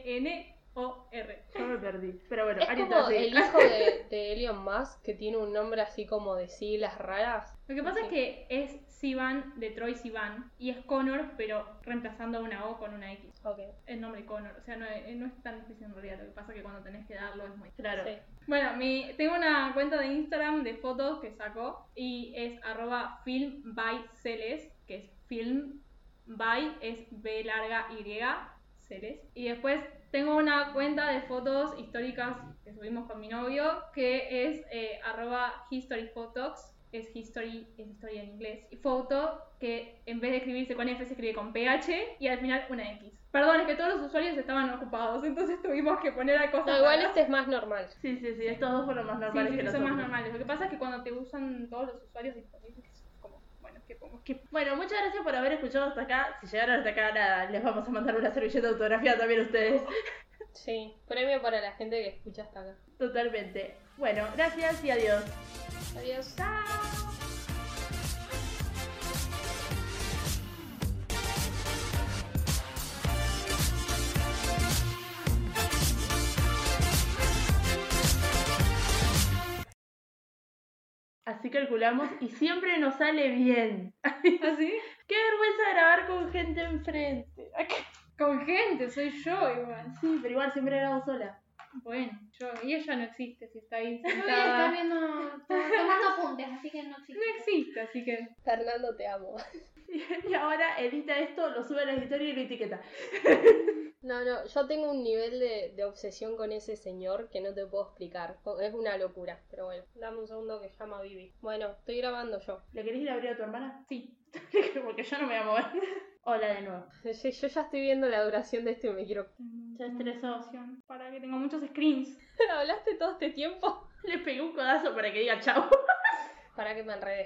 C-X-N-N-O-R. Yo me perdí. Pero bueno, Es Ari como el hijo de, de Elon Musk que tiene un nombre así como de siglas raras. Lo que pasa Sí. es que es Sivan de Troy Sivan y es Connor, pero reemplazando una O con una X. Ok, El nombre Connor, o sea, no es, no es tan difícil en realidad. Lo que pasa es que cuando tenés que darlo es muy Claro. sí. Bueno, mi, tengo una cuenta de Instagram de fotos que saco y es arroba film by Celes, que es film by, es B larga Y, Celes. Y después tengo una cuenta de fotos históricas que subimos con mi novio, que es eh, arroba historyphotox, es history, es historia en inglés, y foto, que en vez de escribirse con F se escribe con PH y al final una X. Perdón, es que todos los usuarios estaban ocupados, entonces tuvimos que poner a cosas No, igual este es más normal. Sí, sí, sí. Estos dos fueron más normales sí, sí, son más normales. Lo que pasa es que cuando te usan todos los usuarios disponibles, bueno, muchas gracias por haber escuchado hasta acá. Si llegaron hasta acá, nada, les vamos a mandar una servilleta autografiada también a ustedes. Sí, premio para la gente que escucha hasta acá. Totalmente. Bueno, gracias y adiós. Adiós. Así calculamos y siempre nos sale bien. ¿Así? Qué vergüenza grabar con gente enfrente. Con gente, soy yo igual. Sí, pero igual siempre grabo sola. Bueno, yo, y ella no existe si está ahí sentada. viendo, tomando apuntes, así que no No existe. existe, así que. Fernando, te amo. Y ahora edita esto, lo sube a la historia y lo etiqueta. No, no, yo tengo un nivel de, de obsesión con ese señor que no te puedo explicar. Es una locura, pero bueno, dame un segundo que llama a Vivi. Bueno, estoy grabando yo. ¿Le querés ir a abrir a tu hermana? Sí. Porque yo no me voy a mover. Hola de nuevo. Sí, Yo ya estoy viendo la duración de esto y me quiero... Se estresó. Para que tenga muchos screens. ¿Hablaste todo este tiempo? Le pegué un codazo para que diga chau. Para que me enredé.